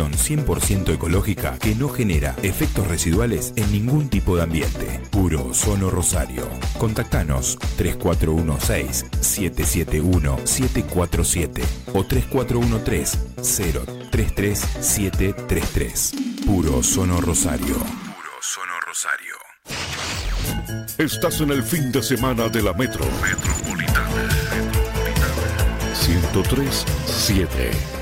100% ecológica que no genera efectos residuales en ningún tipo de ambiente. Puro Sono Rosario. Contactanos 3416-771-747 o 3413-033733. Puro Sono Rosario. Puro Sono Rosario. Estás en el fin de semana de la Metro. Metropolitana. 103.7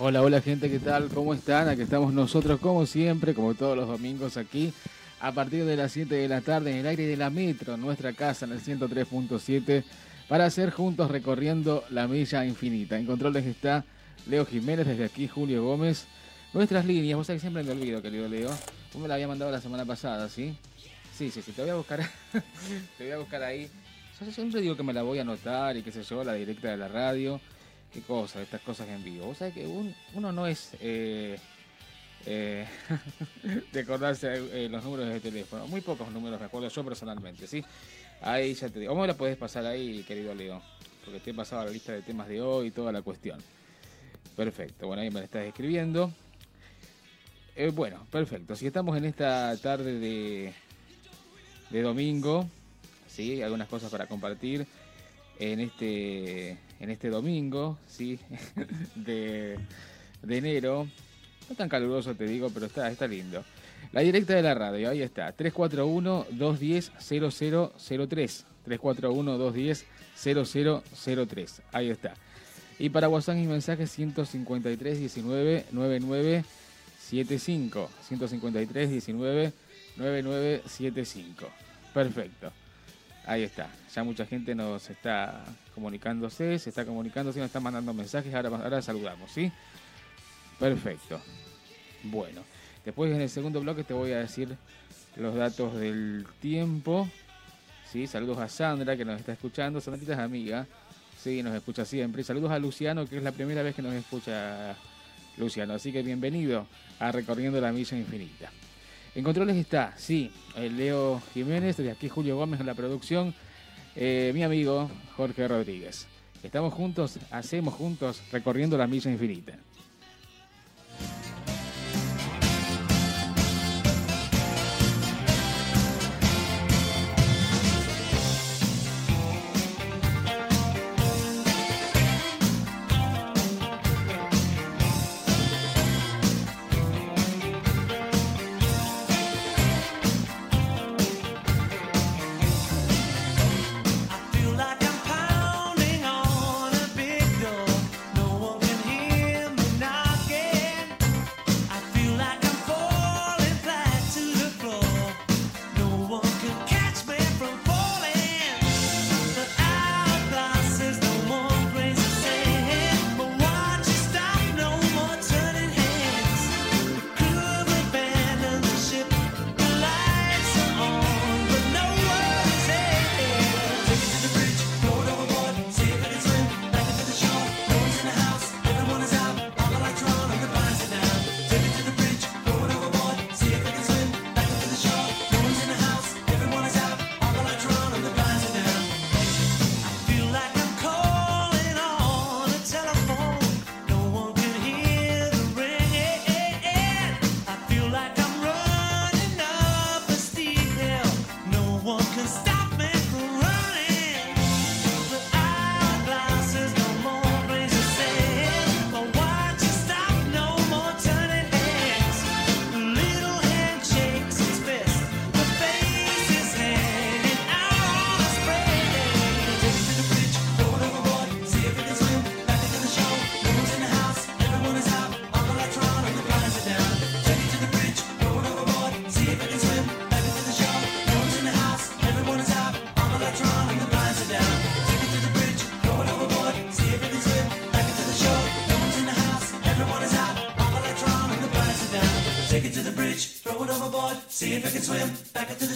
Hola, hola gente, ¿qué tal? ¿Cómo están? Aquí estamos nosotros como siempre, como todos los domingos aquí, a partir de las 7 de la tarde en el aire de la Metro, nuestra casa en el 103.7, para hacer juntos recorriendo la milla infinita. En controles está Leo Jiménez, desde aquí Julio Gómez. Nuestras líneas, vos sabés que siempre me olvido, querido Leo. Vos me la había mandado la semana pasada, ¿sí? Sí, sí, sí, te voy a buscar, te voy a buscar ahí. Yo siempre digo que me la voy a anotar y qué sé yo, la directa de la radio qué cosas, estas cosas en vivo. Vos sabés que uno no es eh, eh, acordarse eh, los números de teléfono. Muy pocos números recuerdo yo personalmente, ¿sí? Ahí ya te digo. ¿Cómo la podés pasar ahí, querido Leo? Porque te he pasado la lista de temas de hoy y toda la cuestión. Perfecto, bueno, ahí me la estás escribiendo. bueno, perfecto. Si estamos en esta tarde de, de domingo, ¿sí? Algunas cosas para compartir en este en este domingo, ¿sí? de, enero. No tan caluroso te digo, pero está, está lindo. La directa de la radio, ahí está, 341-210-0003. 341-210-0003. Ahí está. Y para WhatsApp y mensajes 153 19 99 75. 153 19 99 75. Perfecto. Ahí está. Ya mucha gente nos está comunicándose, se está comunicándose, nos está mandando mensajes. Ahora, saludamos, ¿sí? Perfecto. Bueno, después en el segundo bloque te voy a decir los datos del tiempo. ¿sí? Saludos a Sandra que nos está escuchando. Sandrita es amiga. Sí, nos escucha siempre. Saludos a Luciano, que es la primera vez que nos escucha Luciano. Así que bienvenido a Recorriendo la Misa Infinita. En controles está, sí, el Leo Jiménez, de aquí Julio Gómez en la producción, eh, mi amigo Jorge Rodríguez. Estamos juntos, hacemos juntos recorriendo la misa infinita.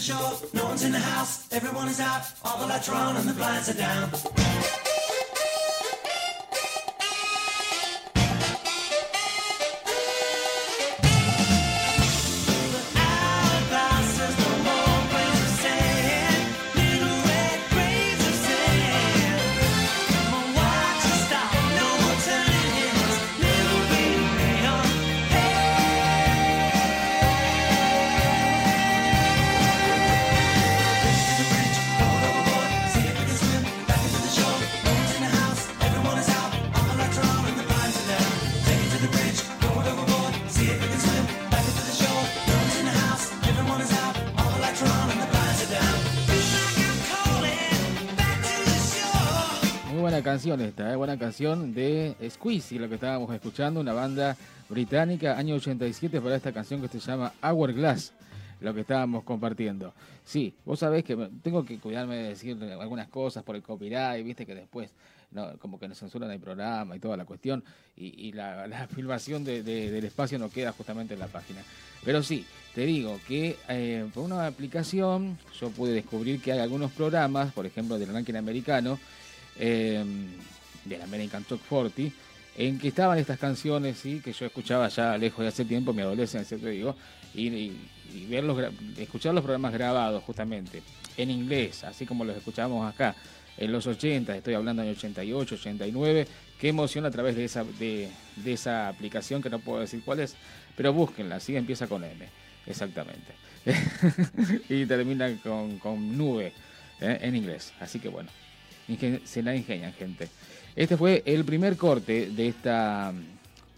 Shore. No one's in the house, everyone is out. All the lights are on and the blinds are down. Canción de Squeezy, lo que estábamos escuchando, una banda británica, año 87, para esta canción que se llama Hourglass, lo que estábamos compartiendo. Sí, vos sabés que tengo que cuidarme de decir algunas cosas por el copyright, viste que después no, como que nos censuran el programa y toda la cuestión, y, la, filmación del espacio no queda justamente en la página. Pero sí, te digo que eh, por una aplicación yo pude descubrir que hay algunos programas, por ejemplo del ranking americano, eh, del American Talk 40, en que estaban estas canciones ¿sí? que yo escuchaba ya lejos de hace tiempo, mi adolescencia, te digo, y, y, escuchar los programas grabados justamente en inglés, así como los escuchábamos acá en los 80, estoy hablando de 88, 89, qué emoción a través de esa, de, esa aplicación que no puedo decir cuál es, pero búsquenla, sí empieza con M, exactamente, y termina con, nube ¿eh? en inglés, así que bueno se la ingenian, gente. Este fue el primer corte de esta,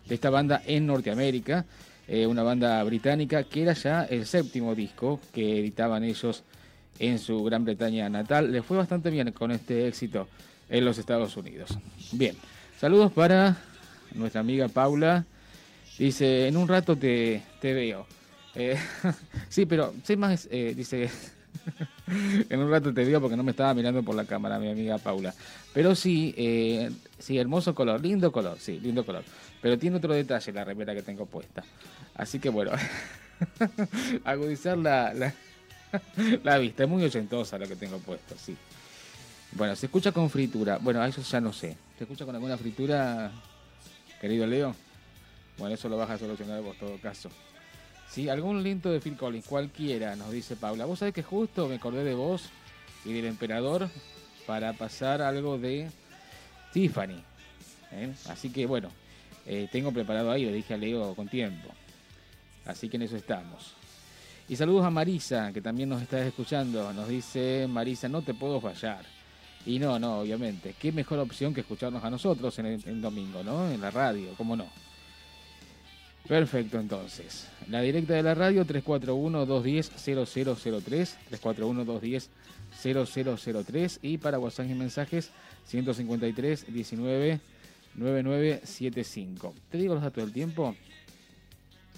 de esta banda en Norteamérica, eh, una banda británica que era ya el séptimo disco que editaban ellos en su Gran Bretaña natal. Les fue bastante bien con este éxito en los Estados Unidos. Bien, saludos para nuestra amiga Paula. Dice, en un rato te, veo. Eh, sí, pero sé más, eh, dice, en un rato te digo porque no me estaba mirando por la cámara mi amiga Paula. Pero sí, eh, sí, hermoso color, lindo color, sí, lindo color. Pero tiene otro detalle la remera que tengo puesta. Así que bueno, agudizar la, la, vista. Es muy ochentosa lo que tengo puesto, sí. Bueno, se escucha con fritura. Bueno, eso ya no sé. ¿Se escucha con alguna fritura, querido Leo? Bueno, eso lo vas a solucionar por todo caso. Sí, algún lindo de Phil Collins, cualquiera, nos dice Paula. Vos sabés que justo me acordé de vos y del emperador para pasar algo de Tiffany. ¿eh? Así que bueno, eh, tengo preparado ahí, le dije a Leo con tiempo. Así que en eso estamos. Y saludos a Marisa, que también nos está escuchando. Nos dice Marisa, no te puedo fallar. Y no, no, obviamente. Qué mejor opción que escucharnos a nosotros en el, domingo, ¿no? En la radio, ¿cómo no? Perfecto, entonces. La directa de la radio 341-210-0003, 341-210-0003 y para WhatsApp y mensajes 153-19-9975. ¿Te digo los datos del tiempo?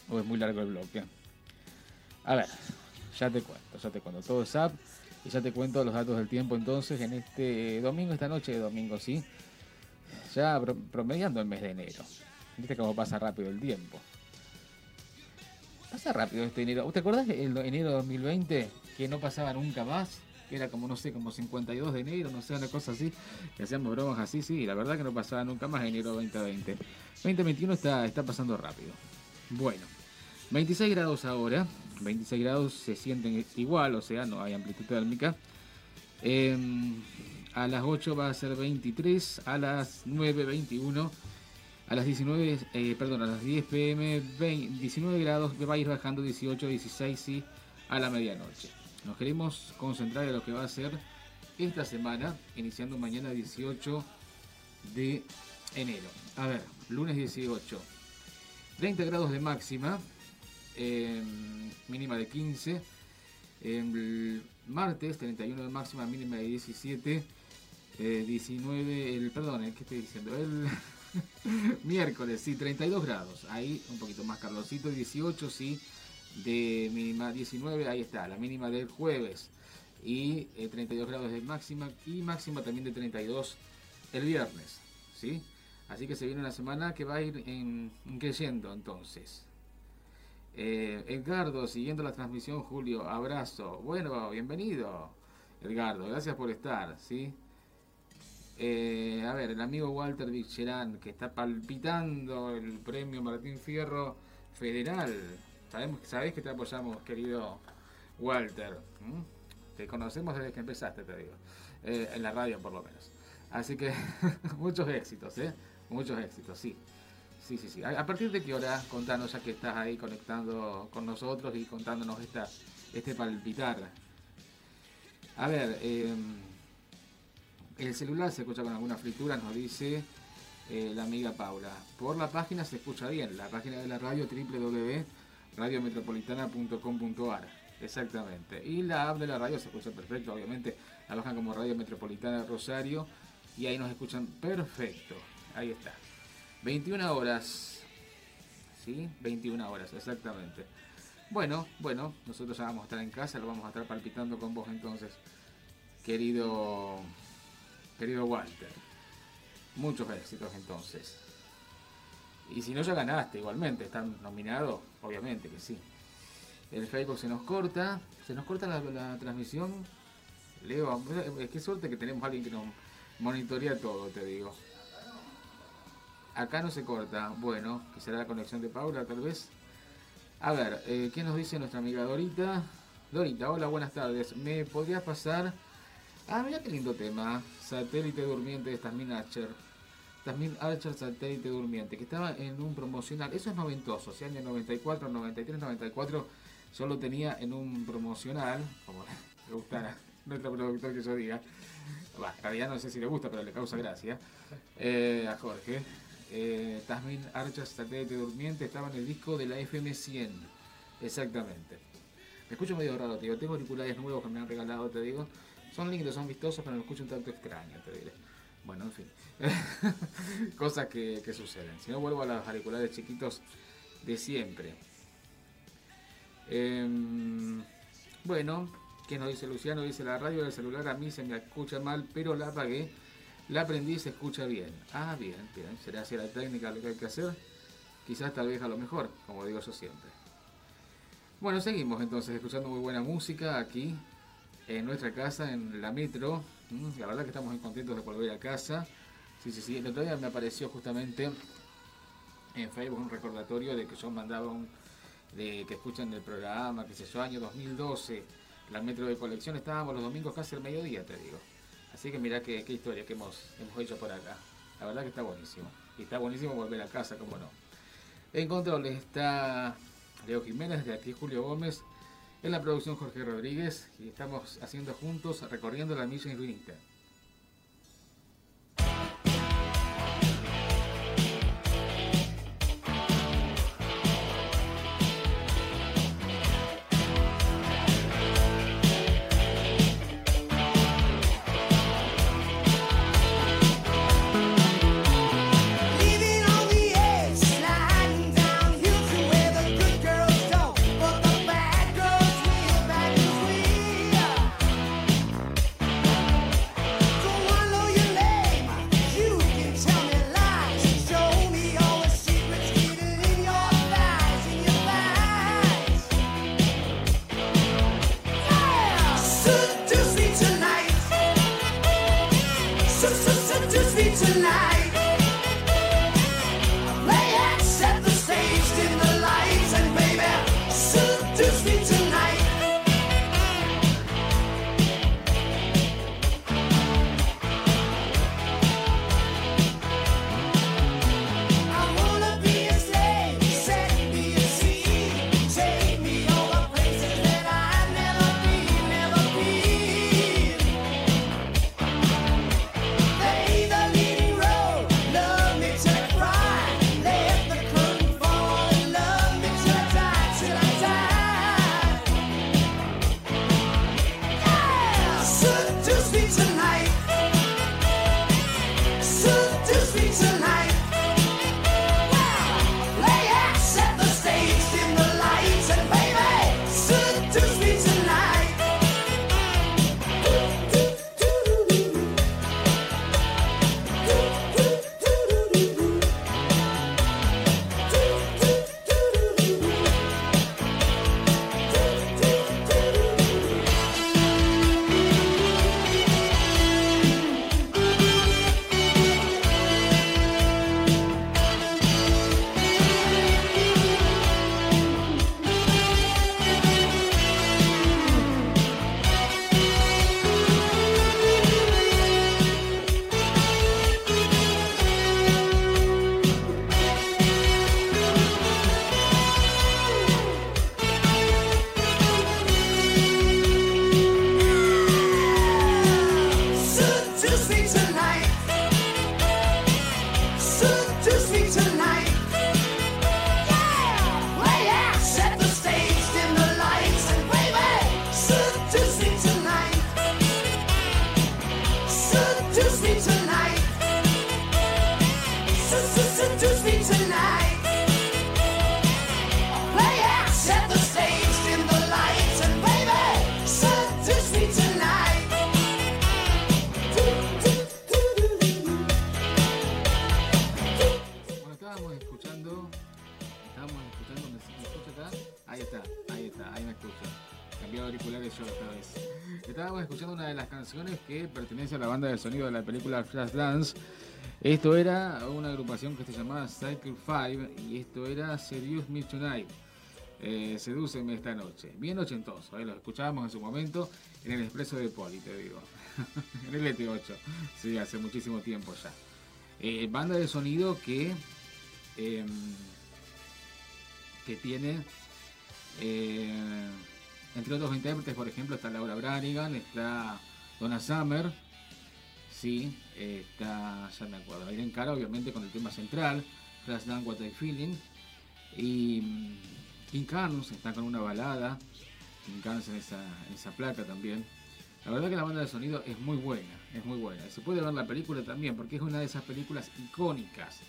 ¿O es muy largo el bloque? A ver, ya te cuento, ya te cuento. Todo es app y ya te cuento los datos del tiempo entonces en este domingo, esta noche de domingo, ¿sí? Ya promediando el mes de enero. Viste cómo pasa rápido el tiempo. Pasa rápido este enero. ¿Te acordás el enero de 2020 que no pasaba nunca más? Era como, no sé, como 52 de enero, no sé, una cosa así. Que hacíamos bromas así, sí. La verdad que no pasaba nunca más enero 2020. 2021 está, está pasando rápido. Bueno, 26 grados ahora. 26 grados se sienten igual, o sea, no hay amplitud térmica. Em, a las 8 va a ser 23, a las 9, 21 a las 19, eh, perdón, a las 10 pm, 19 grados, va a ir bajando 18, 16 y a la medianoche. Nos queremos concentrar en lo que va a ser esta semana, iniciando mañana 18 de enero. A ver, lunes 18, 30 grados de máxima, em, mínima de 15. El martes 31 de máxima, mínima de 17. 19, eh, el, perdón, ¿qué estoy diciendo? El Miércoles, sí, 32 grados. Ahí un poquito más Carlosito, 18, sí. De mínima 19, ahí está, la mínima del jueves. Y 32 eh, grados de máxima y máxima también de 32 el viernes, ¿sí? Así que se viene una semana que va a ir en, creciendo entonces. Eh, Edgardo, siguiendo la transmisión, Julio, abrazo. Bueno, bienvenido, Edgardo, gracias por estar, ¿sí? Eh, a ver, el amigo Walter Vicherán, que está palpitando el premio Martín Fierro Federal. Sabemos, sabés que te apoyamos, querido Walter. Te conocemos desde que empezaste, te digo. Eh, en la radio, por lo menos. Así que muchos éxitos, ¿eh? Muchos éxitos, sí. Sí, sí, sí. ¿A, partir de qué hora? Contanos, ya que estás ahí conectando con nosotros y contándonos esta, este palpitar. A ver, em, el celular se escucha con alguna fritura, nos dice eh, la amiga Paula. Por la página se escucha bien, la página de la radio www.radiometropolitana.com.ar. Exactamente. Y la app de la radio se escucha perfecto, obviamente. La como Radio Metropolitana Rosario y ahí nos escuchan perfecto. Ahí está. 21 horas. ¿Sí? 21 horas, exactamente. Bueno, bueno, nosotros ya vamos a estar en casa, lo vamos a estar palpitando con vos entonces, querido, querido Walter. Muchos éxitos entonces. Y si no, ya ganaste igualmente, están nominados, obviamente que sí. El Facebook se nos corta, se nos corta la, transmisión. Leo, qué suerte que tenemos a alguien que nos monitorea todo, te digo. Acá no se corta. Bueno, que será la conexión de Paula, tal vez. A ver, eh, ¿qué nos dice nuestra amiga Dorita? Dorita, hola, buenas tardes. ¿Me podrías pasar? Ah, mira qué lindo tema. Satélite durmiente de Tasmin Archer. Tasmin Archer Satélite durmiente, que estaba en un promocional. Eso es noventoso, o año 94, 93, 94. Yo lo tenía en un promocional, como le gustara nuestro productor que yo diga. Bah, todavía no sé si le gusta, pero le causa gracia. Eh, a Jorge eh, Tasmin Archas Satélite Durmiente estaba en el disco de la FM100. Exactamente. Me escucho medio raro, digo. Tengo auriculares nuevos que me han regalado, te digo. Son lindos, son vistosos, pero me escucho un tanto extraño, te diré. Bueno, en fin. Cosas que, suceden. Si no, vuelvo a los auriculares chiquitos de siempre. Em, bueno, ¿qué nos dice Luciano? Dice la radio del celular a mí se me escucha mal, pero la apagué la aprendí se escucha bien. Ah, bien, bien. ¿Será así la técnica lo que hay que hacer? Quizás tal vez a lo mejor, como digo yo siempre. Bueno, seguimos entonces escuchando muy buena música aquí en nuestra casa, en la metro. La verdad que estamos contentos de volver a casa. Sí, sí, sí. El otro día me apareció justamente en Facebook un recordatorio de que yo mandaba un, de que escuchan el programa, que se yo, año 2012, la metro de colección, estábamos los domingos casi al mediodía, te digo. Así que mirá qué, historia que hemos, hemos hecho por acá. La verdad que está buenísimo. Y está buenísimo volver a casa, como no. En control está Leo Jiménez, de aquí Julio Gómez. En la producción Jorge Rodríguez. Y estamos haciendo juntos, recorriendo la milla infinita. me tonight. Que pertenece a la banda de sonido de la película Flashdance. Esto era una agrupación que se llamaba Cycle 5 y esto era Serious Me Tonight. Eh, esta noche. Bien ochentoso, ¿eh? lo escuchábamos en su momento en el expreso de Poli, te digo. en el ET8. Sí, hace muchísimo tiempo ya. Eh, banda de sonido que, em, que tiene, eh, entre otros intérpretes, por ejemplo, está Laura Branigan, está Donna Summer, sí, está, ya me acuerdo, en Cara, obviamente, con el tema central, Flashdance What I Feeling, y mm, King Carnes está con una balada, King Carnes en esa, en esa placa también. La verdad que la banda de sonido es muy buena, es muy buena. Se puede ver la película también, porque es una de esas películas icónicas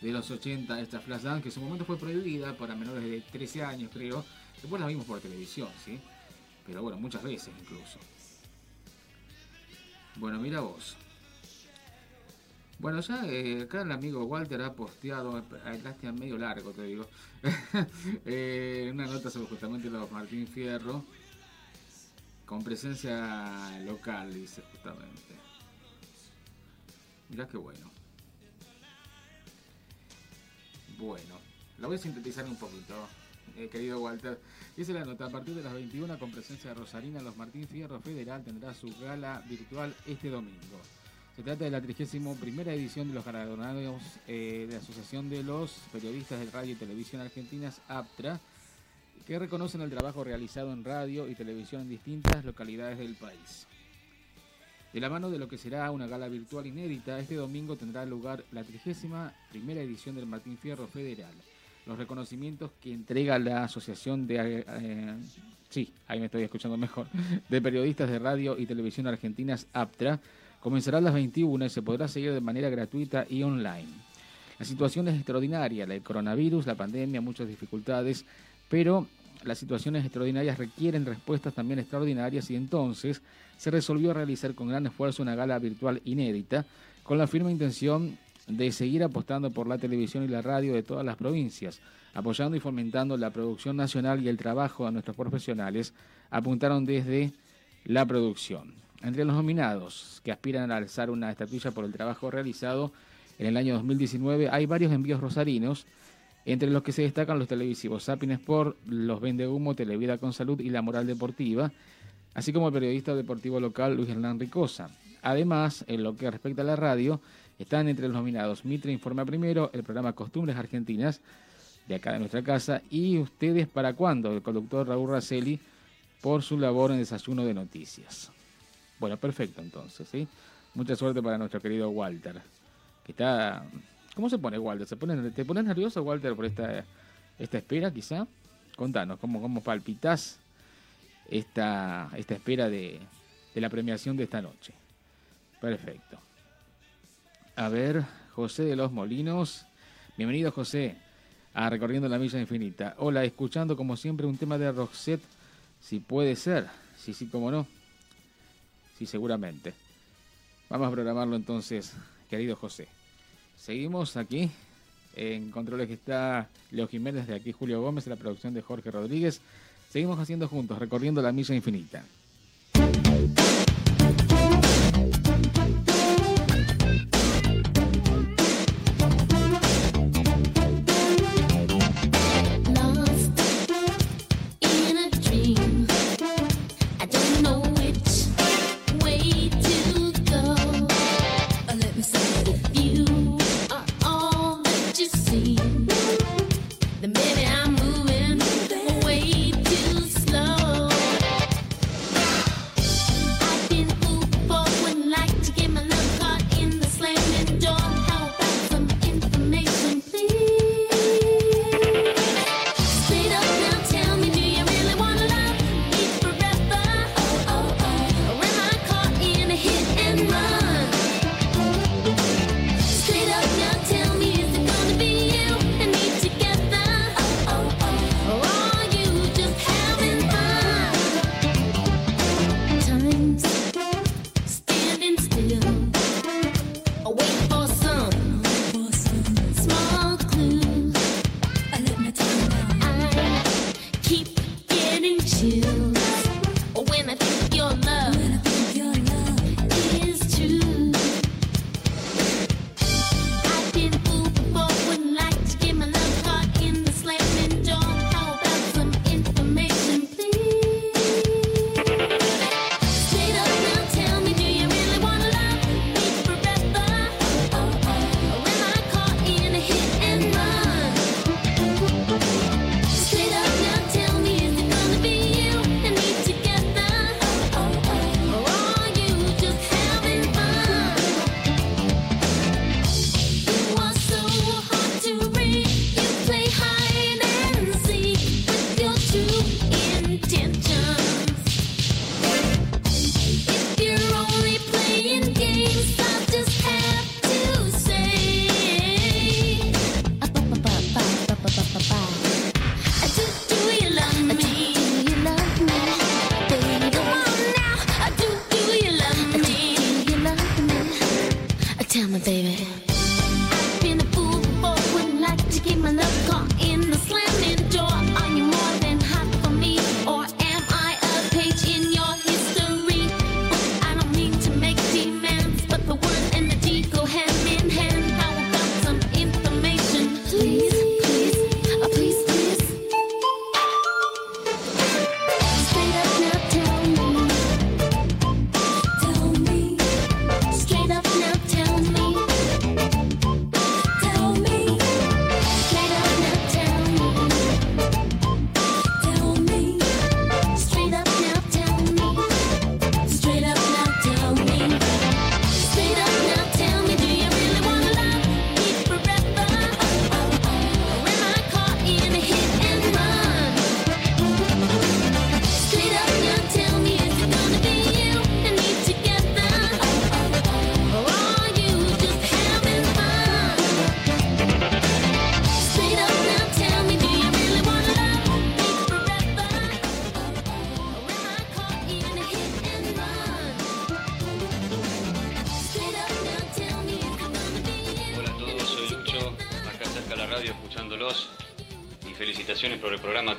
de los 80, esta Flashdance, que en su momento fue prohibida para menores de 13 años, creo. Después la vimos por televisión, ¿sí? Pero bueno, muchas veces incluso. Bueno, mira vos. Bueno, ya eh, acá el amigo Walter ha posteado, eh, lástima medio largo te digo, eh, una nota sobre justamente los Martín Fierro, con presencia local, dice justamente. Mirá qué bueno. Bueno, lo voy a sintetizar un poquito, eh, querido Walter. Dice la nota, a partir de las 21 con presencia de Rosarina, los Martín Fierro Federal tendrá su gala virtual este domingo. Se trata de la 31 edición de los galardonados eh, de la Asociación de los Periodistas de Radio y Televisión Argentinas, APTRA, que reconocen el trabajo realizado en radio y televisión en distintas localidades del país. De la mano de lo que será una gala virtual inédita, este domingo tendrá lugar la 31 edición del Martín Fierro Federal. Los reconocimientos que entrega la Asociación de... eh, sí, ahí me estoy escuchando mejor. De Periodistas de Radio y Televisión Argentinas, APTRA, comenzará a las 21 y se podrá seguir de manera gratuita y online. La situación es extraordinaria, el coronavirus, la pandemia, muchas dificultades, pero las situaciones extraordinarias requieren respuestas también extraordinarias y entonces se resolvió realizar con gran esfuerzo una gala virtual inédita con la firme intención de seguir apostando por la televisión y la radio de todas las provincias, apoyando y fomentando la producción nacional y el trabajo de nuestros profesionales, apuntaron desde la producción. Entre los nominados que aspiran a alzar una estatuilla por el trabajo realizado en el año 2019 hay varios envíos rosarinos, entre los que se destacan los televisivos Sapin Sport, los Vende Humo, Televida con Salud y La Moral Deportiva, así como el periodista deportivo local Luis Hernán Ricosa. Además, en lo que respecta a la radio, están entre los nominados Mitre Informa Primero, el programa Costumbres Argentinas, de acá de nuestra casa, y Ustedes para cuándo, el conductor Raúl Racelli, por su labor en Desayuno de Noticias. Bueno, perfecto entonces, ¿sí? Mucha suerte para nuestro querido Walter, que está... ¿Cómo se pone Walter? ¿Se pone, ¿Te pones nervioso, Walter, por esta, esta espera, quizá? Contanos, ¿cómo, cómo palpitas esta, esta espera de, de la premiación de esta noche? Perfecto. A ver, José de los Molinos. Bienvenido, José, a Recorriendo la Milla Infinita. Hola, escuchando como siempre un tema de Roxette, si puede ser. Sí, sí, cómo no. Sí, seguramente. Vamos a programarlo entonces, querido José. Seguimos aquí. En controles que está Leo Jiménez, de aquí Julio Gómez, en la producción de Jorge Rodríguez. Seguimos haciendo juntos, recorriendo la milla infinita.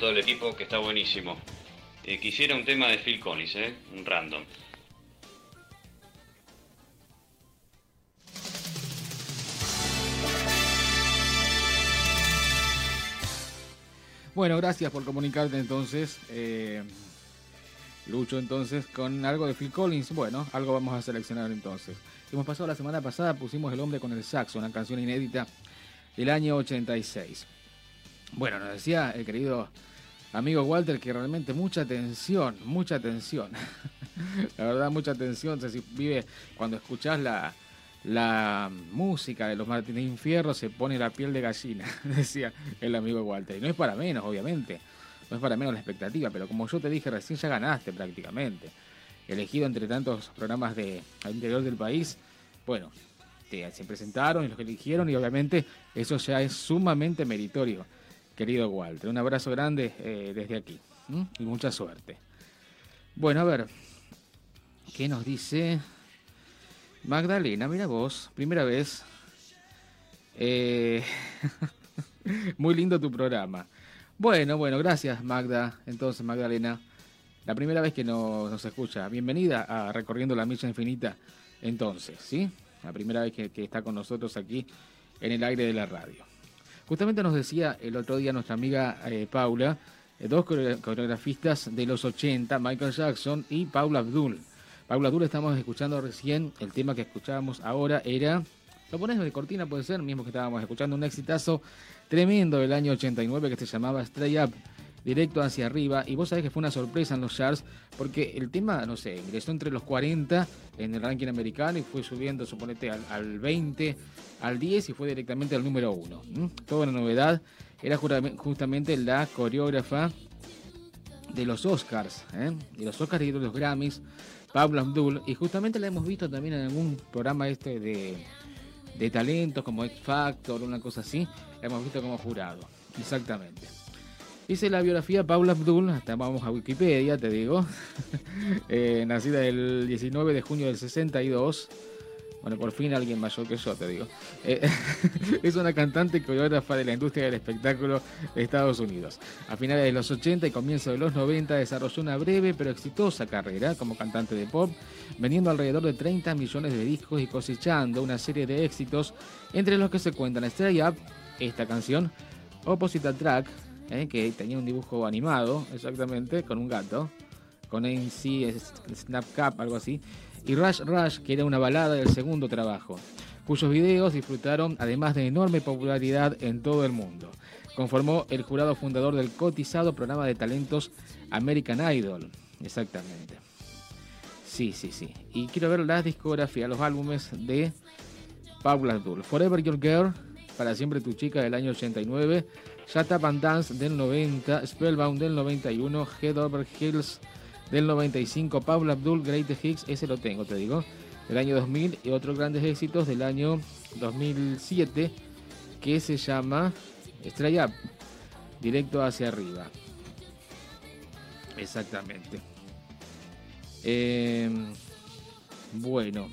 Todo el equipo que está buenísimo. Eh, quisiera un tema de Phil Collins, ¿eh? un random. Bueno, gracias por comunicarte entonces, eh, Lucho, entonces, con algo de Phil Collins. Bueno, algo vamos a seleccionar entonces. Hemos pasado la semana pasada, pusimos El hombre con el saxo, una canción inédita del año 86. Bueno, nos decía el querido amigo Walter que realmente mucha tensión, mucha tensión. la verdad, mucha tensión. Se vive cuando escuchás la, la música de los Martín Fierro, se pone la piel de gallina, decía el amigo Walter. Y no es para menos, obviamente. No es para menos la expectativa, pero como yo te dije recién, ya ganaste prácticamente. Elegido entre tantos programas de al interior del país, bueno, te, se presentaron y los eligieron, y obviamente eso ya es sumamente meritorio, querido Walter. Un abrazo grande eh, desde aquí y mucha suerte. Bueno, a ver, ¿qué nos dice Magdalena? Mira vos, primera vez. Eh, muy lindo tu programa. Bueno, bueno, gracias Magda. Entonces, Magdalena, la primera vez que nos, escucha. Bienvenida a Recorriendo la Milla Infinita. Entonces, ¿sí? La primera vez que está con nosotros aquí en el aire de la radio. Justamente nos decía el otro día nuestra amiga eh, Paula, eh, dos coreo- coreografistas de los 80, Michael Jackson y Paula Abdul. Paula Abdul estamos escuchando recién, el tema que escuchábamos ahora era, lo pones de cortina puede ser, mismo que estábamos escuchando un exitazo tremendo del año 89 que se llamaba Stray Up, directo hacia arriba, y vos sabés que fue una sorpresa en los charts, porque el tema, no sé, ingresó entre los 40 en el ranking americano y fue subiendo, suponete, al, al 20, al 10 y fue directamente al número 1. Toda una novedad, era justamente la coreógrafa de los Oscars, ¿eh? de los Oscars y de los Grammys, Pablo Abdul, y justamente la hemos visto también en algún programa este de, de talentos como X Factor, una cosa así, la hemos visto como jurado, exactamente. Dice la biografía Paula Abdul, hasta vamos a Wikipedia, te digo, eh, nacida el 19 de junio del 62, bueno, por fin alguien mayor que yo, te digo. Eh, es una cantante y coreógrafa de la industria del espectáculo de Estados Unidos. A finales de los 80 y comienzos de los 90 desarrolló una breve pero exitosa carrera como cantante de pop, vendiendo alrededor de 30 millones de discos y cosechando una serie de éxitos, entre los que se cuentan Stray Up, esta canción, Opposite Track, eh, que tenía un dibujo animado, exactamente, con un gato, con MC Snap Cap, algo así, y Rush Rush, que era una balada del segundo trabajo, cuyos videos disfrutaron además de enorme popularidad en todo el mundo. Conformó el jurado fundador del cotizado programa de talentos American Idol, exactamente. Sí, sí, sí. Y quiero ver la discografía, los álbumes de Paula Abdul. Forever Your Girl, Para Siempre Tu Chica del año 89, Shut Up Dance del 90, Spellbound del 91, Head Over Heels del 95, Paula Abdul, Great Hits, ese lo tengo, te digo, del año 2000 y otros grandes éxitos del año 2007 que se llama Stray Up, directo hacia arriba. Exactamente. Eh, bueno,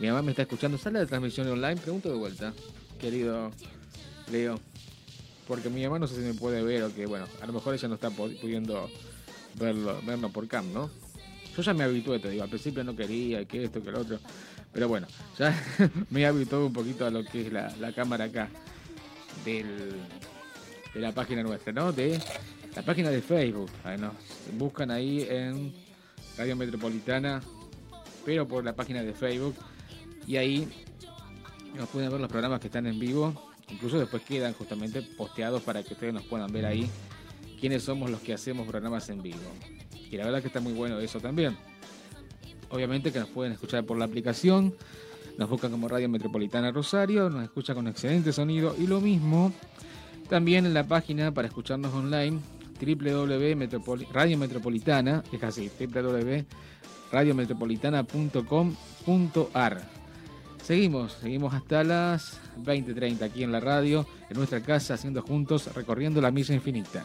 Mi mamá me está escuchando. ¿Sale la transmisión online? Pregunto de vuelta, querido Leo. Porque mi mamá no sé si me puede ver o que, bueno, a lo mejor ella no está pu- pudiendo verlo, verlo por cam, ¿no? Yo ya me habitué, te digo, al principio no quería, que esto, que lo otro. Pero bueno, ya me habitué un poquito a lo que es la, la cámara acá del, de la página nuestra, ¿no? De la página de Facebook. Nos buscan ahí en Radio Metropolitana, pero por la página de Facebook. Y ahí nos pueden ver los programas que están en vivo. Incluso después quedan justamente posteados para que ustedes nos puedan ver ahí quiénes somos los que hacemos programas en vivo. Y la verdad que está muy bueno eso también. Obviamente que nos pueden escuchar por la aplicación. Nos buscan como Radio Metropolitana Rosario, nos escucha con excelente sonido y lo mismo también en la página para escucharnos online www.radiometropolitana, es así, www.radiometropolitana.com.ar. Seguimos, seguimos hasta las 20:30 aquí en la radio, en nuestra casa, haciendo juntos, recorriendo la misa infinita.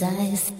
Cold as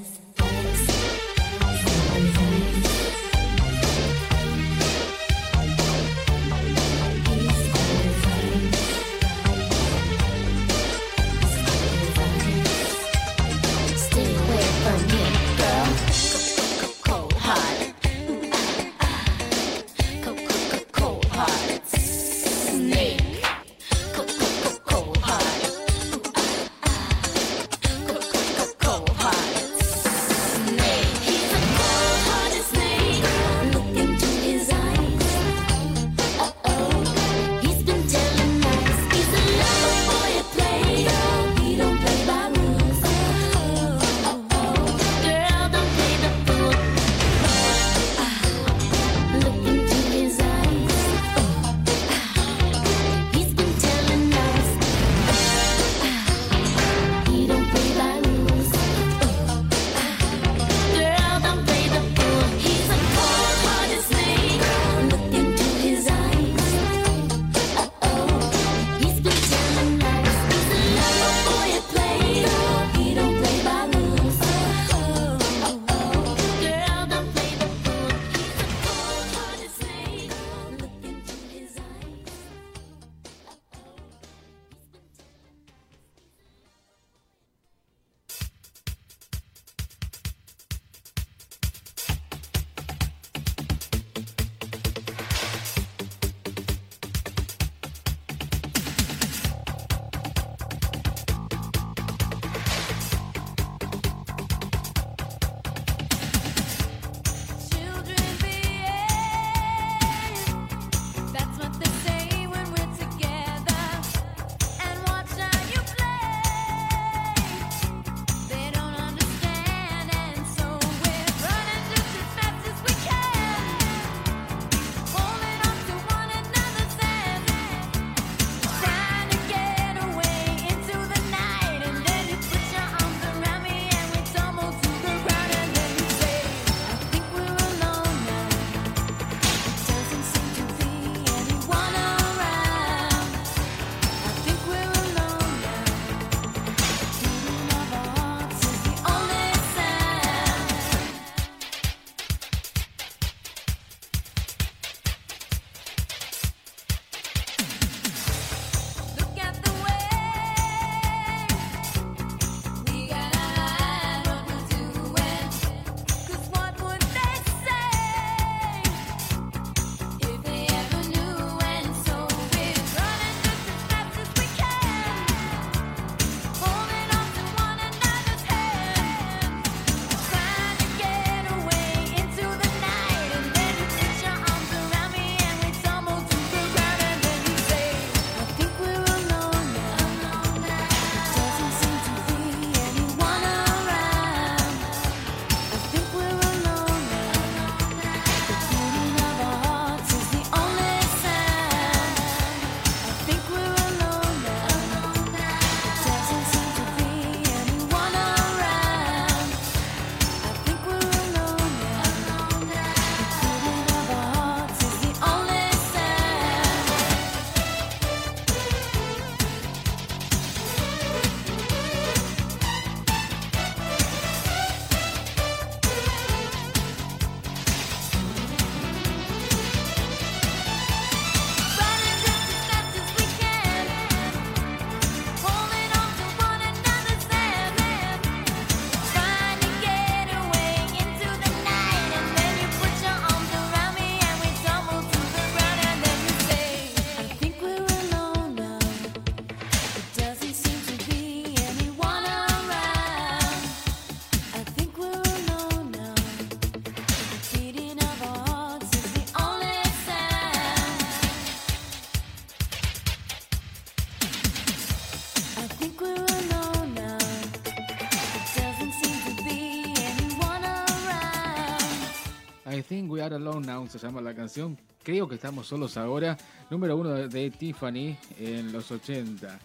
se llama la canción. Creo que estamos solos ahora. Número uno de, Tiffany en los 80.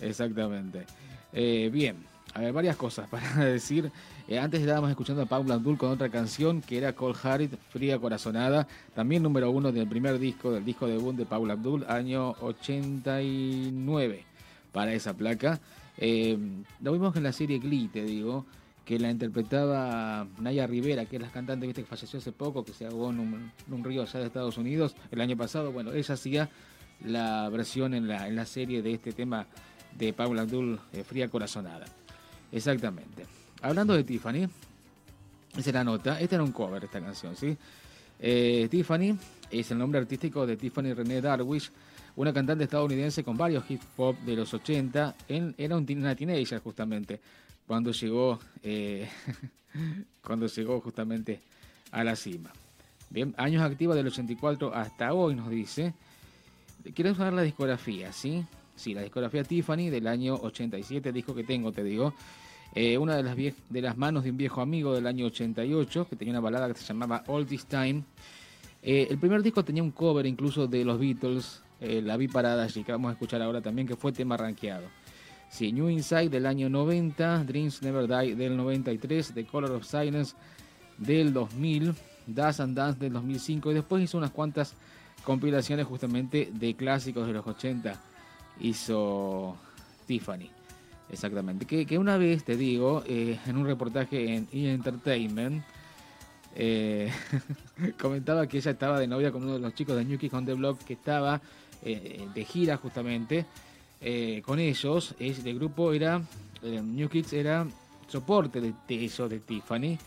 Exactamente. Eh, bien, a ver, varias cosas para decir. Eh, antes estábamos escuchando a Paula Abdul con otra canción que era Cold Hearted, Fría Corazonada. También número uno del primer disco, del disco debut de Paula Abdul, año 89 para esa placa. Eh, lo vimos en la serie Glee, te digo, que la interpretaba Naya Rivera, que es la cantante ¿viste? que falleció hace poco, que se ahogó en un, río allá de Estados Unidos el año pasado. Bueno, ella hacía la versión en la, en la serie de este tema de Paula Abdul, eh, Fría Corazonada. Exactamente. Hablando de Tiffany, esa es la nota. Esta era un cover, esta canción, ¿sí? Eh, Tiffany es el nombre artístico de Tiffany Renee Darwish, una cantante estadounidense con varios hip hop de los 80. En- era un una teenager, justamente, cuando llegó, eh, cuando llegó justamente a la cima. Bien, años activos del 84 hasta hoy, nos dice. Quiero saber la discografía, ¿sí? Sí, la discografía Tiffany del año 87, disco que tengo, te digo. Eh, una de las, de las manos de un viejo amigo del año 88, que tenía una balada que se llamaba All This Time. Eh, el primer disco tenía un cover incluso de los Beatles, eh, La Vi Parada allí, que vamos a escuchar ahora también, que fue tema rankeado. Sí, New Inside del año 90, Dreams Never Die del 93, The Color of Silence del 2000, Dance and Dance del 2005 y después hizo unas cuantas compilaciones justamente de clásicos de los 80. Hizo Tiffany, exactamente. Que, que una vez, te digo, eh, en un reportaje en E! Entertainment, eh, comentaba que ella estaba de novia con uno de los chicos de New Kids on the Block que estaba eh, de gira justamente eh, con ellos. Es, el grupo era, eh, New Kids era soporte de, de ellos, de Tiffany.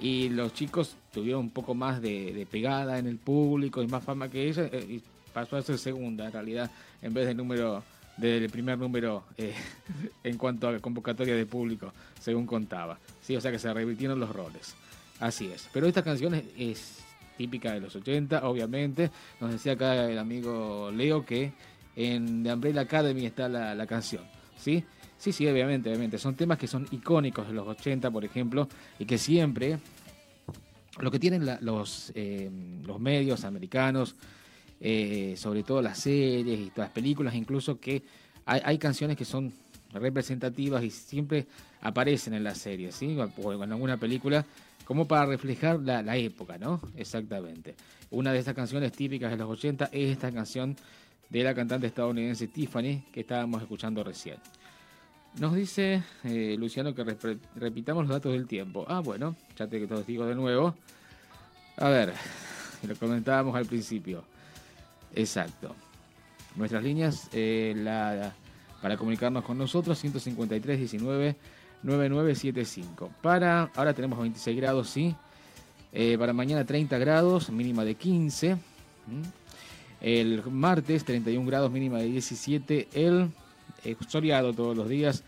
Y los chicos tuvieron un poco más de, de pegada en el público y más fama que ella. eh, y pasó a ser segunda en realidad, en vez del número del primer número eh, en cuanto a convocatoria de público, según contaba. Sí, o sea que se revirtieron los roles. Así es. Pero esta canción es, es típica de los 80, obviamente. Nos decía acá el amigo Leo que en The Umbrella Academy está la, la canción. ¿Sí? Sí, sí, obviamente, obviamente. Son temas que son icónicos de los 80, por ejemplo, y que siempre lo que tienen la- los, eh, los medios americanos, eh, sobre todo las series y las películas, incluso que hay, hay canciones que son representativas y siempre aparecen en las series, ¿sí? o en alguna película, como para reflejar la, la época, ¿no? Exactamente. Una de estas canciones típicas de los 80 es esta canción de la cantante estadounidense Tiffany que estábamos escuchando recién. Nos dice eh, Luciano que repitamos los datos del tiempo. Ah, bueno, ya te los digo de nuevo. A ver, lo comentábamos al principio. Exacto. Nuestras líneas eh, la, para comunicarnos con nosotros, 153 19 9975. Para, ahora tenemos 26 grados, sí. Eh, para mañana 30 grados, mínima de 15. ¿Mm? El martes 31 grados, mínima de 17. El eh, soleado todos los días.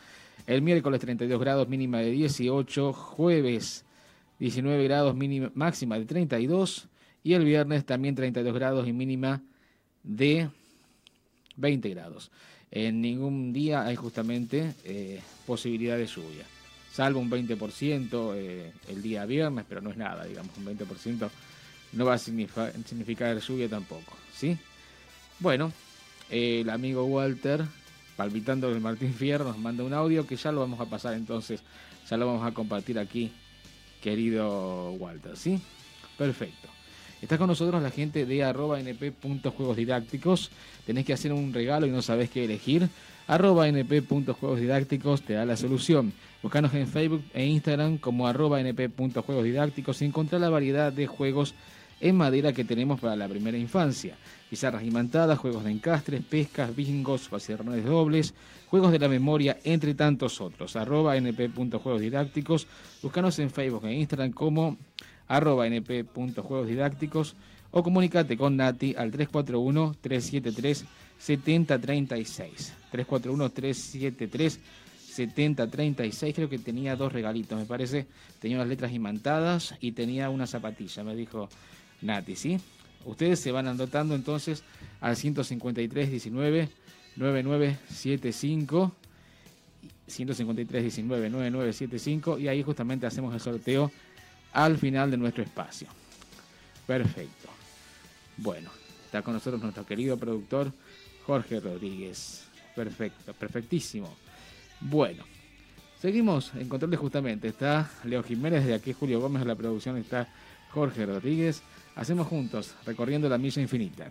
El miércoles 32 grados, mínima de 18. Jueves 19 grados, mínima, máxima de 32. Y el viernes también 32 grados y mínima de 20 grados. En ningún día hay justamente eh, posibilidad de lluvia. Salvo un 20% eh, el día viernes, pero no es nada, digamos, un 20% no va a significar, significar lluvia tampoco, ¿sí? Bueno, el amigo Walter, palpitando el Martín Fierro, nos manda un audio que ya lo vamos a pasar entonces, ya lo vamos a compartir aquí, querido Walter, ¿sí? Perfecto. Está con nosotros la gente de arroba np.juegos didácticos. Tenés que hacer un regalo y no sabés qué elegir. Arroba np.juegos didácticos te da la solución. Buscanos en Facebook e Instagram como arroba np.juegos didácticos y encontrar la variedad de juegos en madera que tenemos para la primera infancia. Pizarras imantadas, juegos de encastres, pescas, bingos, paserrones dobles, juegos de la memoria, entre tantos otros. Arroba np.juegos didácticos. Búscanos en Facebook e Instagram como arroba np.juegos didácticos o comunicate con Nati al 341-373-7036. 341-373-7036. Creo que tenía dos regalitos, me parece. Tenía unas letras imantadas y tenía una zapatilla, me dijo Nati, ¿sí? Ustedes se van anotando entonces al 153-19 9975 153 19 9975 y ahí justamente hacemos el sorteo al final de nuestro espacio. Perfecto. Bueno, está con nosotros nuestro querido productor Jorge Rodríguez. Perfecto, perfectísimo. Bueno, seguimos en justamente. Está Leo Jiménez, de aquí Julio Gómez de la producción, está Jorge Rodríguez. Hacemos juntos, recorriendo la milla infinita.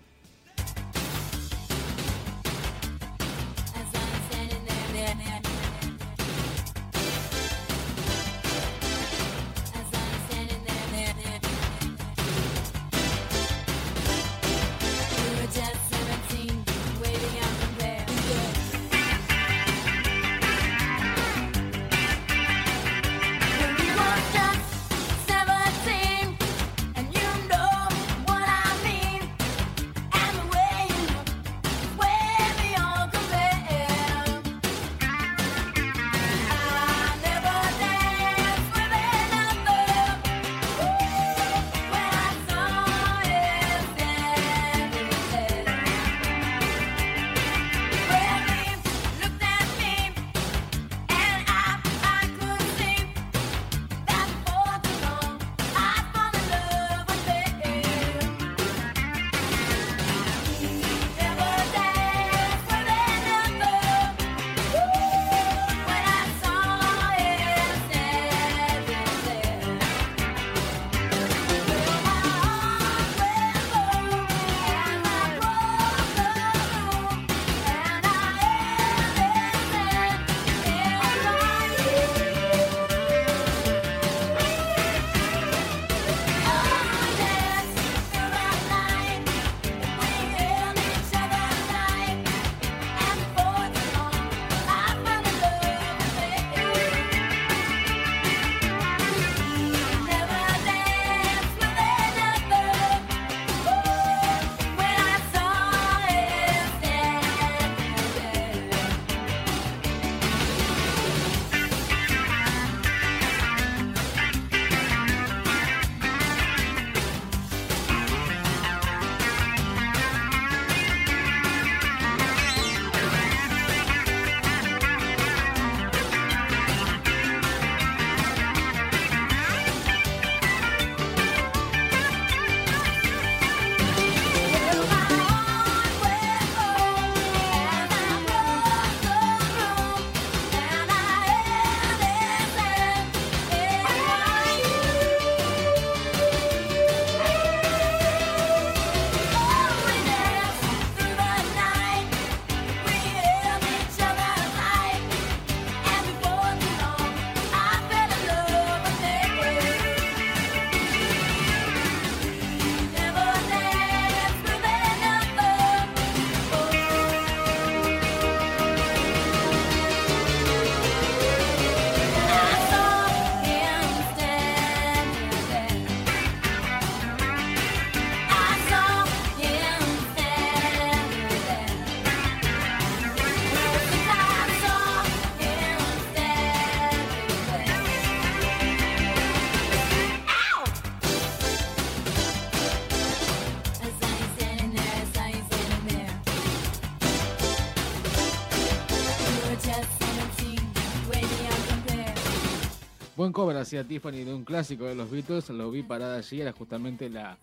Buen cover hacía Tiffany de un clásico de los Beatles, lo vi parada allí, era justamente la,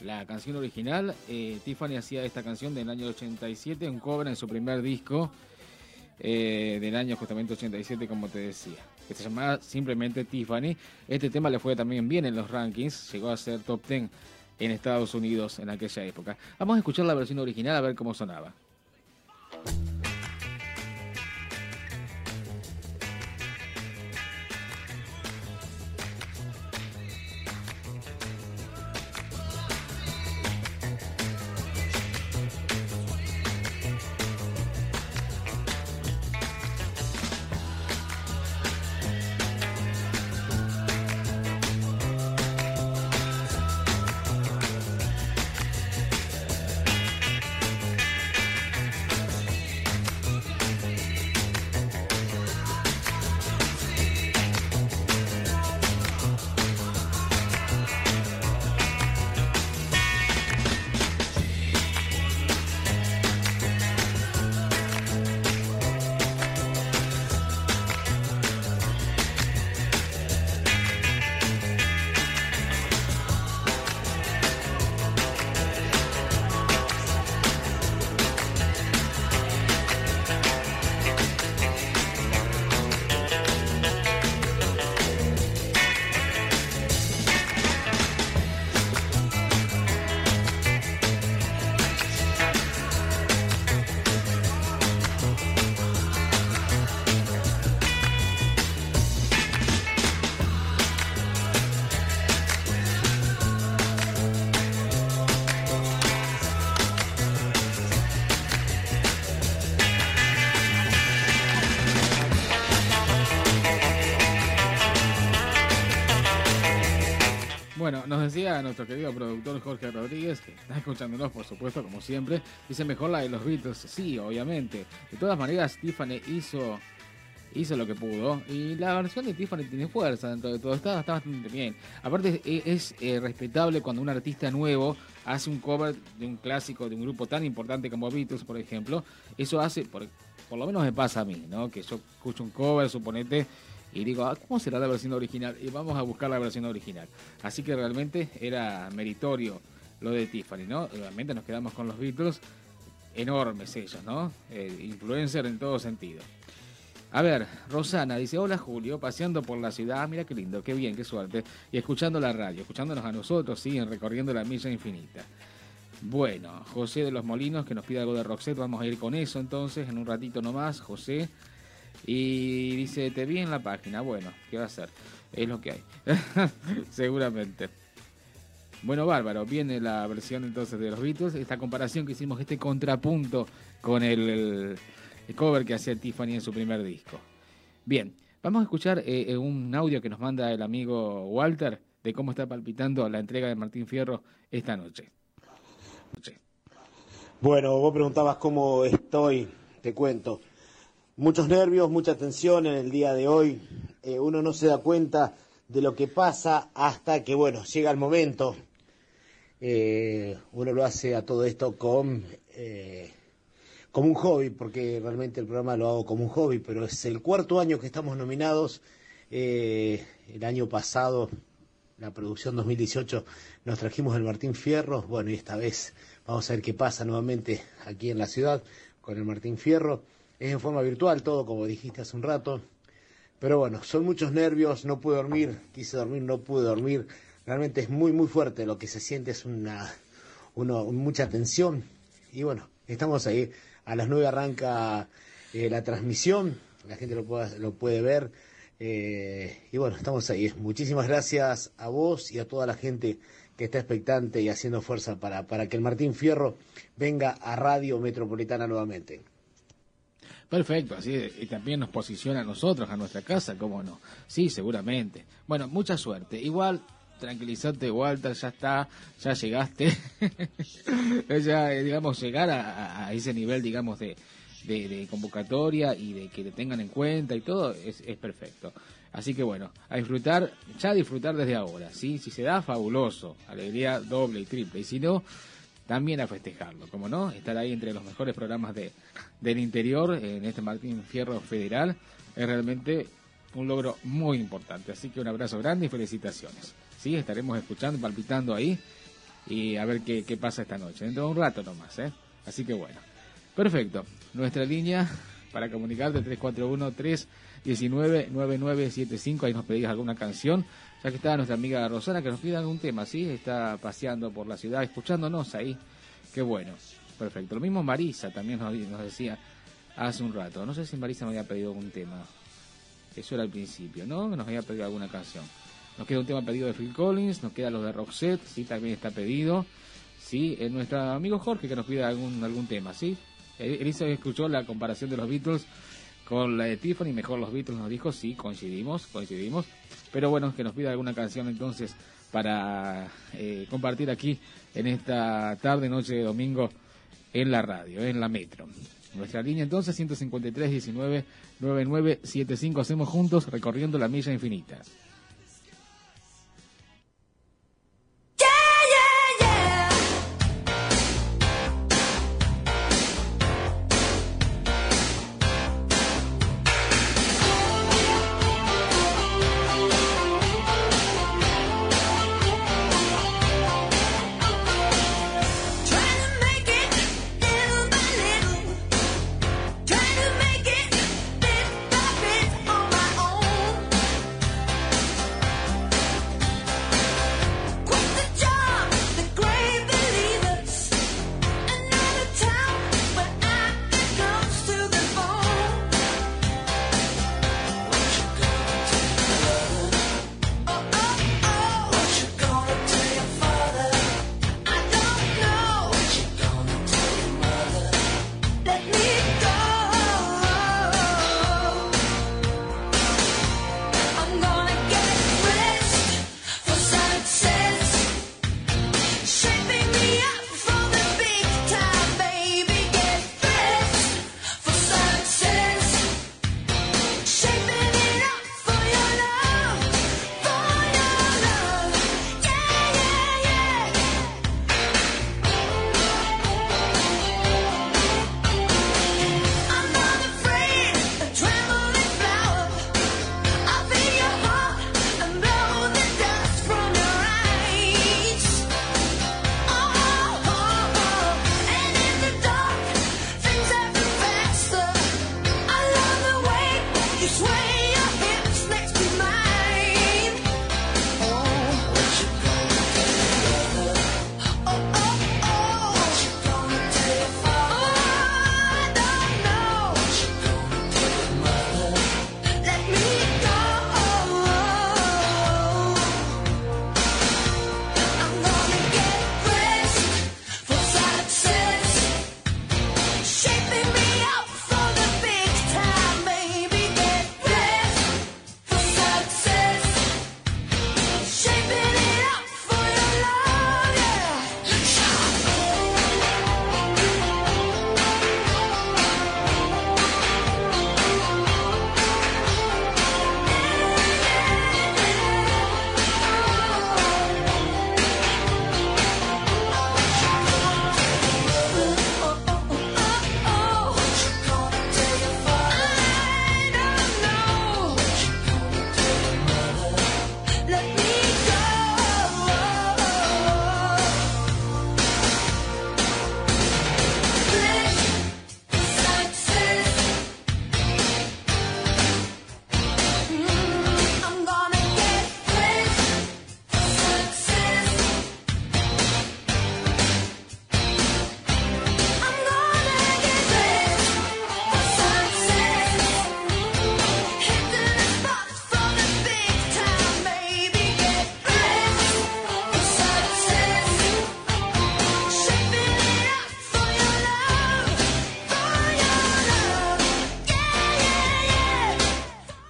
la canción original. Eh, Tiffany hacía esta canción del año 87, un cover en su primer disco eh, del año justamente 87, como te decía, que se llamaba simplemente Tiffany. Este tema le fue también bien en los rankings, llegó a ser top 10 en Estados Unidos en aquella época. Vamos a escuchar la versión original a ver cómo sonaba. Nuestro querido productor Jorge Rodríguez, que está escuchándonos, por supuesto, como siempre, dice mejor la de los Beatles. Sí, obviamente. De todas maneras, Tiffany hizo hizo lo que pudo y la versión de Tiffany tiene fuerza dentro de todo, está, está bastante bien. Aparte es, es, eh, respetable cuando un artista nuevo hace un cover de un clásico de un grupo tan importante como Beatles, por ejemplo, eso hace, por, por lo menos me pasa a mí, ¿no? Que yo escucho un cover, suponete, y digo, ah, ¿cómo será la versión original? Y vamos a buscar la versión original. Así que realmente era meritorio lo de Tiffany, ¿no? Realmente nos quedamos con los Beatles, enormes ellos, ¿no? Eh, influencer en todo sentido. A ver, Rosana dice, hola Julio, paseando por la ciudad, Ah, mira qué lindo, qué bien, qué suerte, y escuchando la radio, escuchándonos a nosotros, siguen recorriendo la milla infinita. Bueno, José de los Molinos, que nos pide algo de Roxette, vamos a ir con eso entonces, en un ratito nomás, José. Y dice, te vi en la página, bueno, ¿qué va a ser? Es lo que hay, seguramente. Bueno, bárbaro, viene la versión entonces de los Beatles, esta comparación que hicimos, este contrapunto con el, el- cover que hacía Tiffany en su primer disco. Bien, vamos a escuchar eh, eh, un audio que nos manda el amigo Walter de cómo está palpitando la entrega de Martín Fierro esta. Noche. Bueno, vos preguntabas cómo estoy, te cuento. Muchos nervios, mucha tensión en el día de hoy. Eh, uno no se da cuenta de lo que pasa hasta que, bueno, llega el momento. Eh, uno lo hace a todo esto con, eh, como un hobby, porque realmente el programa lo hago como un hobby, pero es el cuarto año que estamos nominados. Eh, el año pasado, la producción 2018, nos trajimos el Martín Fierro. Bueno, y esta vez vamos a ver qué pasa nuevamente aquí en la ciudad con el Martín Fierro. Es en forma virtual todo, como dijiste hace un rato. Pero bueno, son muchos nervios, no pude dormir, quise dormir, no pude dormir. Realmente es muy, muy fuerte, lo que se siente es una, uno- mucha tensión. Y bueno, estamos ahí. A las 9 arranca eh, la transmisión, la gente lo puede, lo puede ver. Eh, y bueno, estamos ahí. Muchísimas gracias a vos y a toda la gente que está expectante y haciendo fuerza para, para que el Martín Fierro venga a Radio Metropolitana nuevamente. Perfecto, así y también nos posiciona a nosotros, a nuestra casa, ¿cómo no? Sí, seguramente. Bueno, mucha suerte. Igual, tranquilízate, Walter, ya está, ya llegaste. ya, eh, digamos, llegar a ese nivel, digamos, de, de, de convocatoria y de que te tengan en cuenta y todo, es, es perfecto. Así que bueno, a disfrutar, ya a disfrutar desde ahora, ¿sí? Si se da, fabuloso, alegría doble y triple. Y si no, también a festejarlo, como no, estar ahí entre los mejores programas de, del interior en este Martín Fierro Federal es realmente un logro muy importante. Así que un abrazo grande y felicitaciones. Sí, estaremos escuchando, palpitando ahí y a ver qué, qué pasa esta noche. Dentro de un rato nomás, ¿eh? Así que bueno. Perfecto. Nuestra línea para comunicarte 341-319-9975. Ahí nos pedís alguna canción. Ya que está nuestra amiga Rosana que nos pida algún tema, ¿sí? Está paseando por la ciudad, escuchándonos ahí. Qué bueno. Perfecto. Lo mismo Marisa también nos, decía hace un rato. No sé si Marisa me había pedido algún tema. Eso era al principio, ¿no? Nos había pedido alguna canción. Nos queda un tema pedido de Phil Collins, nos queda los de Roxette, sí, también está pedido. Sí, eh, nuestro amigo Jorge que nos pide algún algún tema, ¿sí? Él hizo, escuchó la comparación de los Beatles con la de Tiffany, mejor los Beatles nos dijo, sí, coincidimos, coincidimos. Pero bueno, que nos pida alguna canción entonces para eh, compartir aquí en esta tarde, noche de domingo en la radio, en la metro. Nuestra línea entonces 153 19 9975 hacemos juntos recorriendo la milla infinita.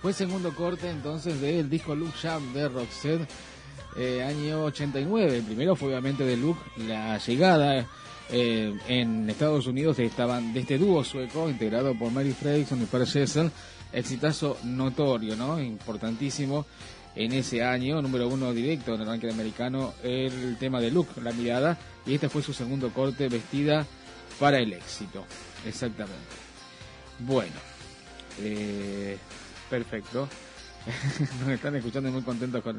Fue segundo corte entonces del disco Look Jam de Roxette, eh, año 89. El primero fue obviamente de Look, la llegada eh, en Estados Unidos estaban de este dúo sueco integrado por Mary Fredriksson y Per exitazo notorio, ¿no? Importantísimo en ese año, número uno directo en el ranking americano, el tema de Look, la mirada, y este fue su segundo corte, vestida para el éxito. Exactamente. Bueno, eh, perfecto. Nos están escuchando y muy contentos con,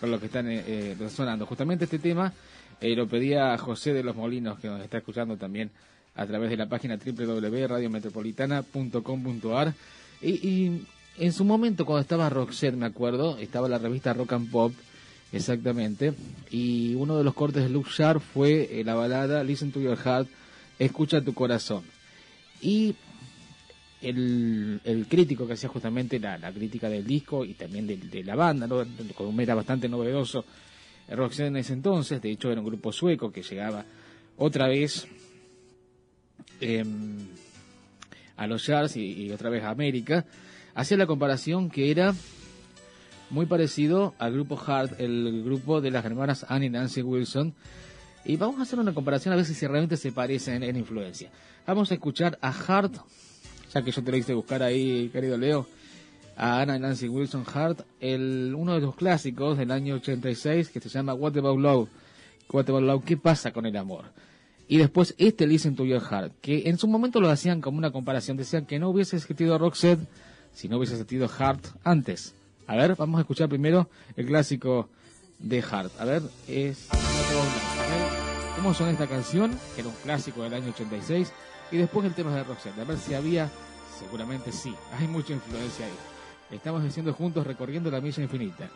con lo que están eh, eh, sonando. Justamente este tema eh, lo pedía José de los Molinos, que nos está escuchando también a través de la página www.radiometropolitana.com.ar. Y, y en su momento, cuando estaba Roxette, me acuerdo, estaba la revista Rock and Pop, exactamente, y uno de los cortes de Luke Sharp fue eh, la balada Listen to Your Heart, Escucha tu corazón. Y el, el crítico que hacía justamente la, la crítica del disco y también de, de la banda, ¿no? como era bastante novedoso, Roxette en ese entonces, de hecho era un grupo sueco que llegaba otra vez em, a los charts y, otra vez a América, hacía la comparación que era muy parecido al grupo Heart, el grupo de las hermanas Annie y Nancy Wilson. Y vamos a hacer una comparación a ver si realmente se parecen en, influencia. Vamos a escuchar a Heart, ya que yo te lo hice buscar ahí, querido Leo, a Anna Nancy Wilson Hart, el, uno de los clásicos del año 86 que se llama What About Love. What About Love, ¿qué pasa con el amor? Y después este Listen to Your Heart, que en su momento lo hacían como una comparación, decían que no hubiese existido Roxette si no hubiese existido Heart antes. A ver, vamos a escuchar primero el clásico de Heart. A ver, es... ¿Cómo suena esta canción? Era un clásico del año 86. Y después el tema de Roxette. A ver si había... Seguramente sí. Hay mucha influencia ahí. Estamos haciendo juntos recorriendo la milla infinita.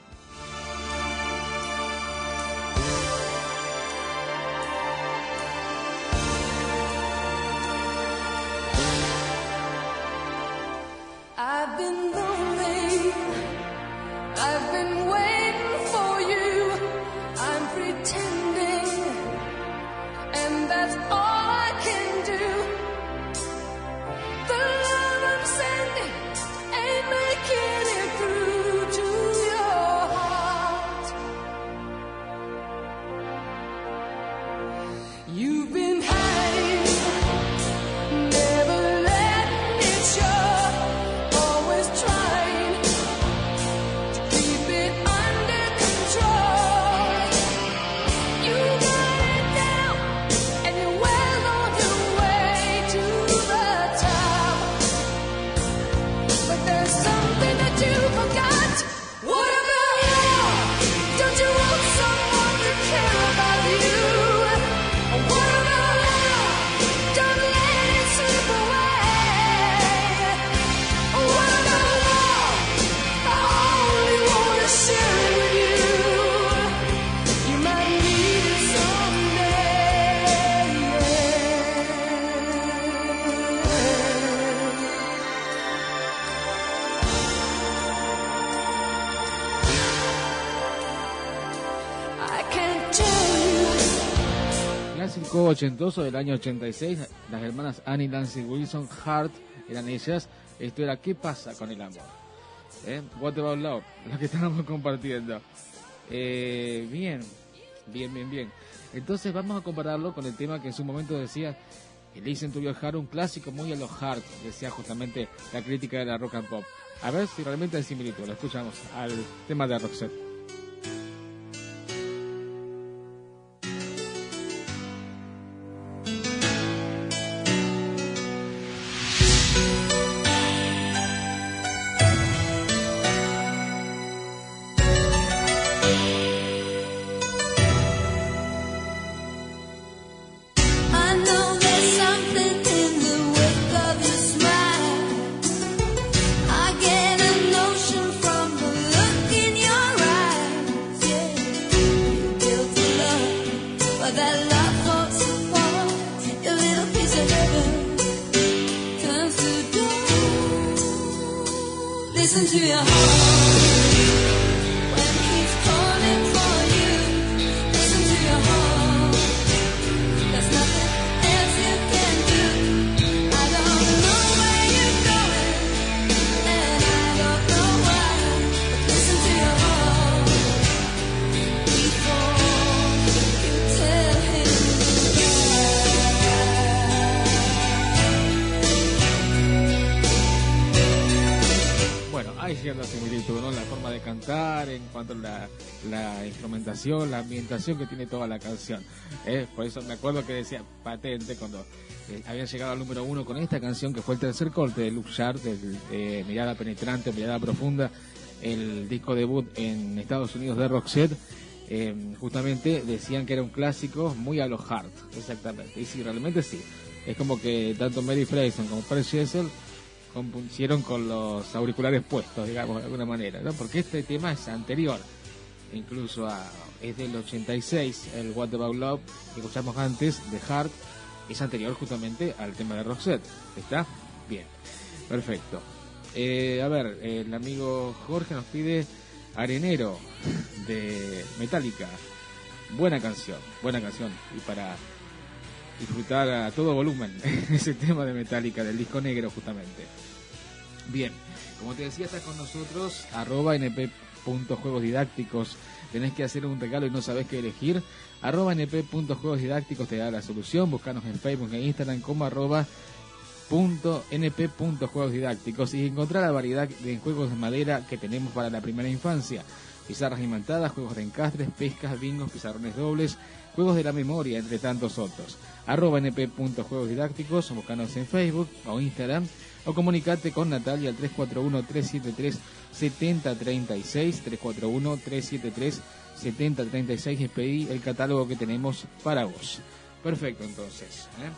Ochentoso del año 86, las hermanas Annie Nancy Wilson Hart eran ellas. Esto era ¿Qué pasa con el amor? ¿Eh? What about love? Lo que estábamos compartiendo. Eh, bien, bien, bien, bien. Entonces vamos a compararlo con el tema que en su momento decía Listen to Your Heart, un clásico muy a los Heart, decía justamente la crítica de la rock and pop. A ver si realmente hay similitud. Lo escuchamos al tema de Roxette. La ambientación que tiene toda la canción. ¿eh? Por eso me acuerdo que decía patente cuando eh, habían llegado al número uno con esta canción, que fue el tercer corte de Luke Sharp, del eh, Mirada Penetrante, Mirada Profunda, el disco debut en Estados Unidos de Roxette. eh, justamente decían que era un clásico muy a los Hart, exactamente. Y sí, realmente sí. Es como que tanto Mary Fraser como Percy Jessel compusieron con los auriculares puestos, digamos, de alguna manera, ¿no? Porque este tema es anterior, incluso a, es del 86, el What About Love que escuchamos antes de Hart, es anterior justamente al tema de Roxette, ¿está? Bien, perfecto. Eh, a ver, el amigo Jorge nos pide Arenero de Metallica. Buena canción, buena canción. Y para disfrutar a todo volumen ese tema de Metallica del disco negro justamente. Bien, como te decía, estás con nosotros, arroba np.juegos didácticos. Tenés que hacer un regalo y no sabés qué elegir. Arroba np.juegos didácticos te da la solución. Buscanos en Facebook e Instagram como arroba punto np.juegos didácticos y encontrar la variedad de juegos de madera que tenemos para la primera infancia. Pizarras imantadas, juegos de encastres, pescas, bingos, pizarrones dobles, juegos de la memoria, entre tantos otros. Arroba np.juegos didácticos, buscanos en Facebook o Instagram o comunicate con Natalia al 341-373-7036, 341-373-7036 y pedí el catálogo que tenemos para vos. Perfecto, entonces. ¿eh?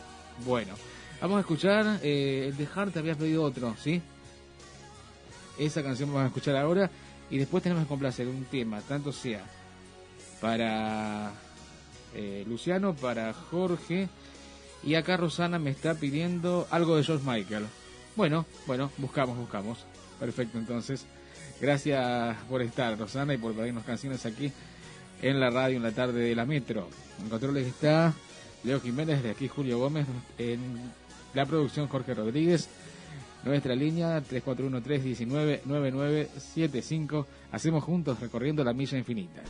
Bueno, vamos a escuchar, eh, el de Hart habías pedido otro, ¿sí? Esa canción vamos a escuchar ahora y después tenemos que complacer un tema, tanto sea para eh, Luciano, para Jorge y acá Rosana me está pidiendo algo de George Michael. Bueno, bueno, buscamos, buscamos. Perfecto, entonces. Gracias por estar, Rosana, y por pedirnos canciones aquí en la radio en la tarde de la Metro. En controles está Leo Jiménez, de aquí Julio Gómez, en la producción Jorge Rodríguez. Nuestra línea 341-319-9975. Hacemos juntos recorriendo la milla infinita.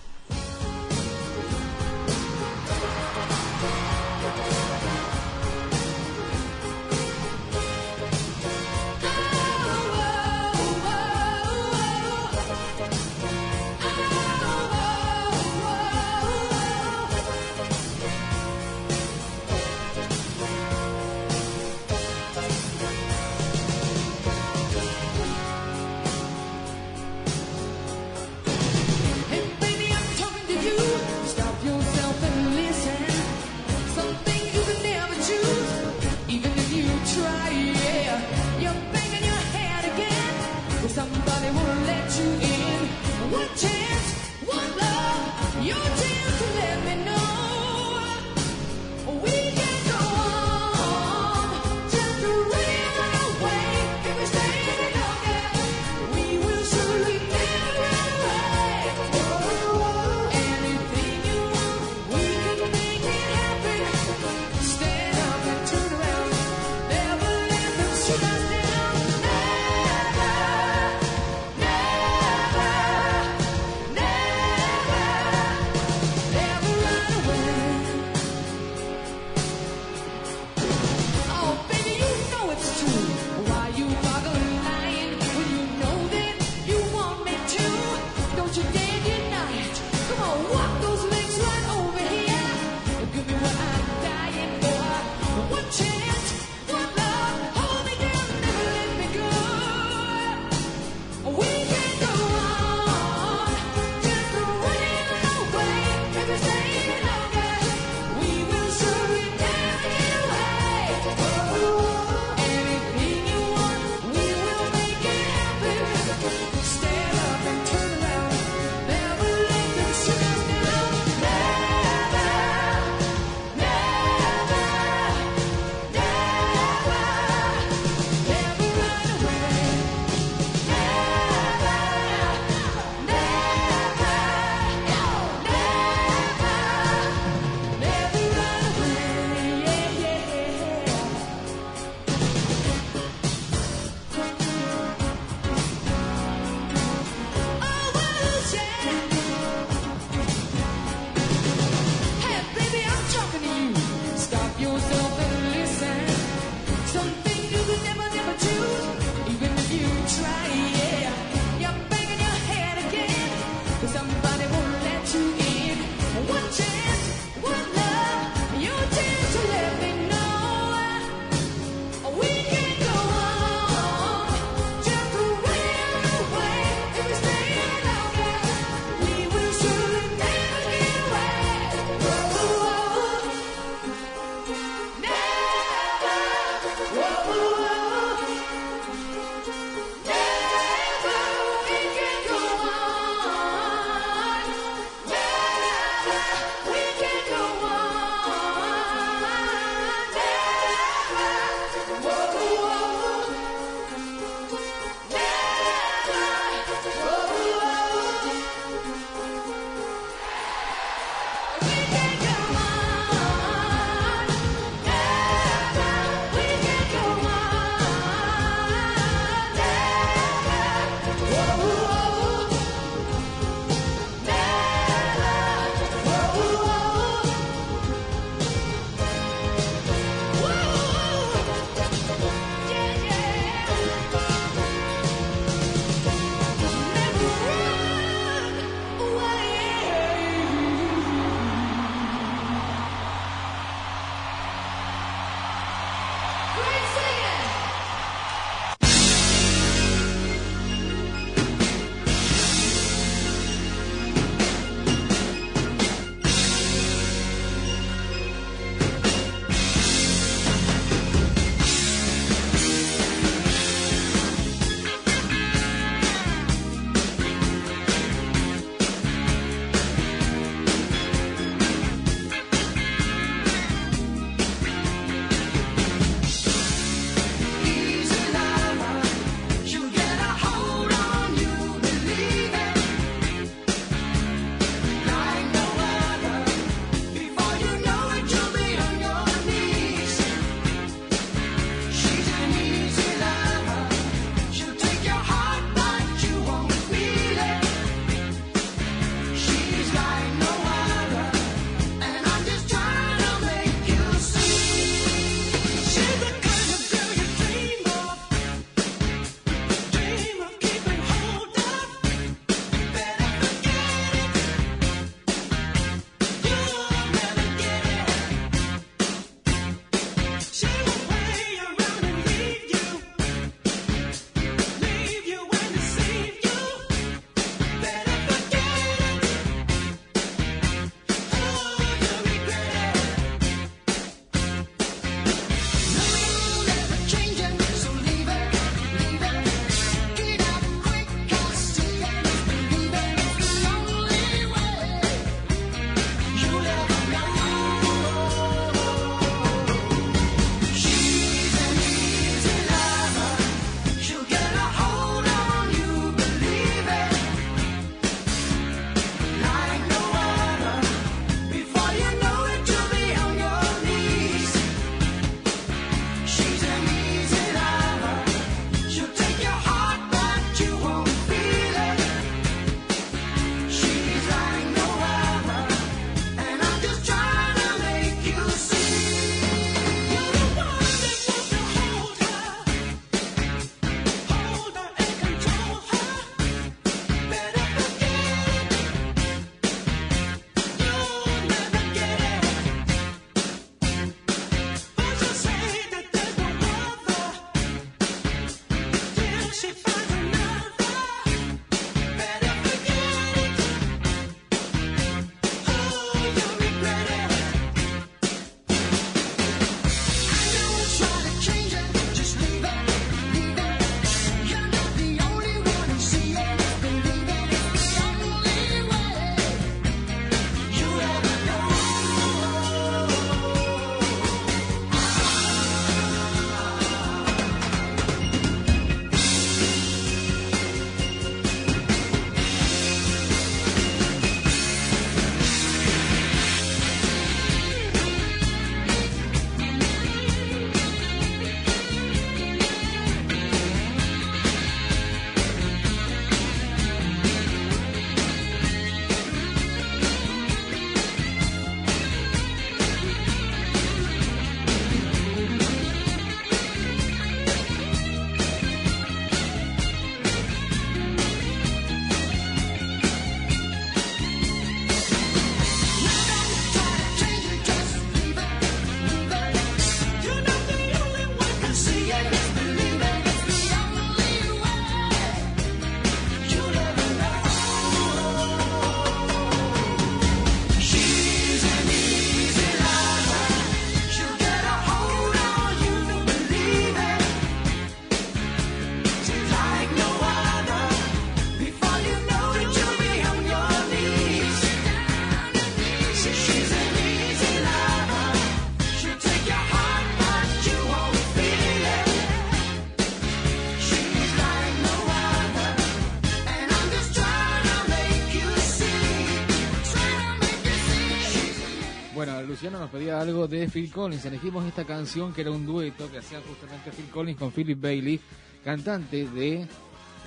Algo de Phil Collins. Elegimos esta canción que era un dueto que hacían justamente Phil Collins con Philip Bailey, cantante de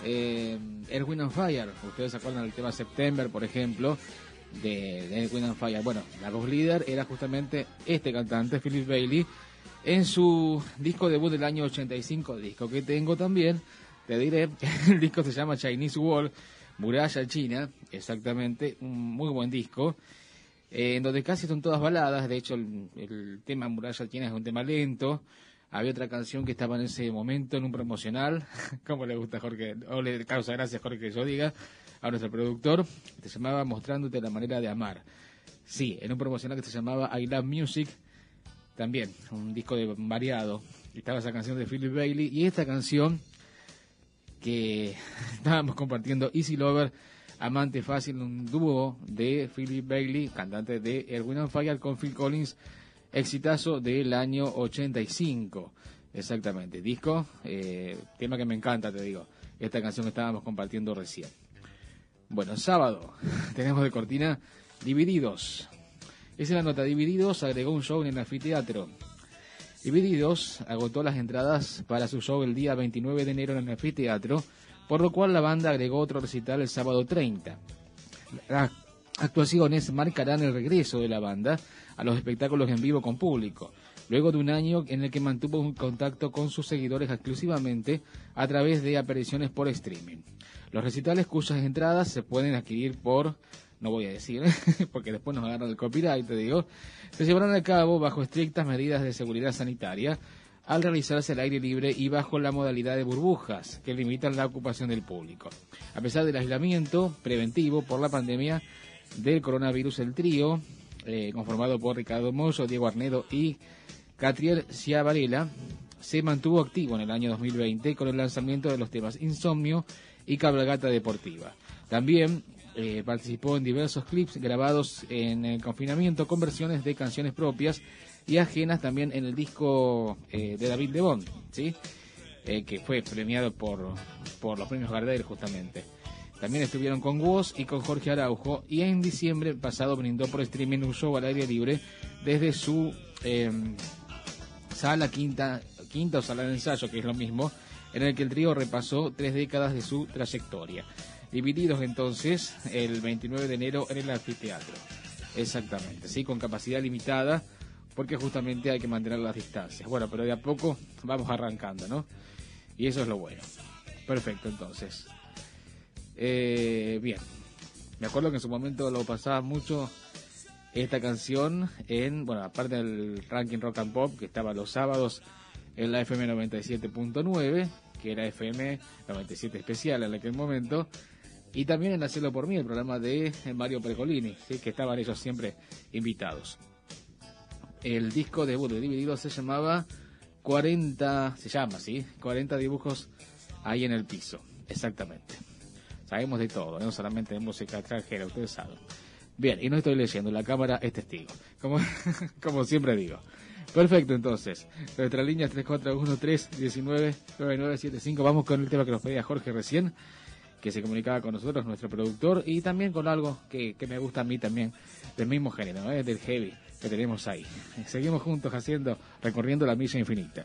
eh, Erwin and Fire. Ustedes se acuerdan del tema September, por ejemplo, de, de Erwin and Fire. Bueno, la voz líder era justamente este cantante, Philip Bailey, en su disco debut del año 85, disco que tengo también. Te diré, el disco se llama Chinese Wall, Muralla China, exactamente, un muy buen disco en donde casi son todas baladas. De hecho, el, tema Muralla China es un tema lento. Había otra canción que estaba en ese momento en un promocional, como le gusta Jorge, o le causa gracia a Jorge que yo diga, a nuestro productor, se llamaba Mostrándote la manera de amar. Sí, en un promocional que se llamaba I Love Music, también, un disco de variado. Estaba esa canción de Philip Bailey y esta canción que estábamos compartiendo, Easy Lover, Amante Fácil, un dúo de Philip Bailey, cantante de Erwin and Fire, con Phil Collins, exitazo del año 85. Exactamente, disco, eh, tema que me encanta, te digo, esta canción que estábamos compartiendo recién. Bueno, sábado, tenemos de cortina Divididos. Esa es la nota, Divididos agregó un show en el anfiteatro. Divididos agotó las entradas para su show el día 29 de enero en el anfiteatro, por lo cual la banda agregó otro recital el sábado 30. Las actuaciones marcarán el regreso de la banda a los espectáculos en vivo con público, luego de un año en el que mantuvo un contacto con sus seguidores exclusivamente a través de apariciones por streaming. Los recitales cuyas entradas se pueden adquirir por, no voy a decir, porque después nos agarran el copyright, te digo, se llevarán a cabo bajo estrictas medidas de seguridad sanitaria, al realizarse al aire libre y bajo la modalidad de burbujas, que limitan la ocupación del público. A pesar del aislamiento preventivo por la pandemia del coronavirus, el trío, eh, conformado por Ricardo Mozo, Diego Arnedo y Catriel Ciavarela, se mantuvo activo en el año 2020 con el lanzamiento de los temas Insomnio y Cabalgata Deportiva. También eh, participó en diversos clips grabados en el confinamiento con versiones de canciones propias y ajenas también en el disco eh, de David Lebón, ¿sí? Eh, que fue premiado por, por los premios Gardel justamente. También estuvieron con Woz y con Jorge Araujo y en diciembre pasado brindó por streaming un show al aire libre desde su eh, sala quinta, quinta o sala de ensayo, que es lo mismo, en el que el trío repasó tres décadas de su trayectoria. Divididos entonces el 29 de enero en el anfiteatro. Exactamente, sí, con capacidad limitada, porque justamente hay que mantener las distancias. Bueno, pero de a poco vamos arrancando, ¿no? Y eso es lo bueno. Perfecto, entonces. Eh, bien, me acuerdo que en su momento lo pasaba mucho esta canción en, bueno, aparte del ranking rock and pop que estaba los sábados en la FM 97.9, que era FM 97 especial en aquel momento, y también en Hacerlo por mí, el programa de Mario Pergolini, ¿sí? que estaban ellos siempre invitados. El disco debut de Dividido se llamaba 40, se llama, ¿sí? 40 dibujos ahí en el piso, exactamente. Sabemos de todo, no solamente de música extranjera, ustedes saben. Bien, y no estoy leyendo, la cámara es testigo, como, como siempre digo. Perfecto, entonces. Nuestra línea es 3413-199975. Vamos con el tema que nos pedía Jorge recién, que se comunicaba con nosotros, nuestro productor, y también con algo que, que me gusta a mí también, del mismo género, ¿eh? del heavy que tenemos ahí. Seguimos juntos haciendo, recorriendo la milla infinita.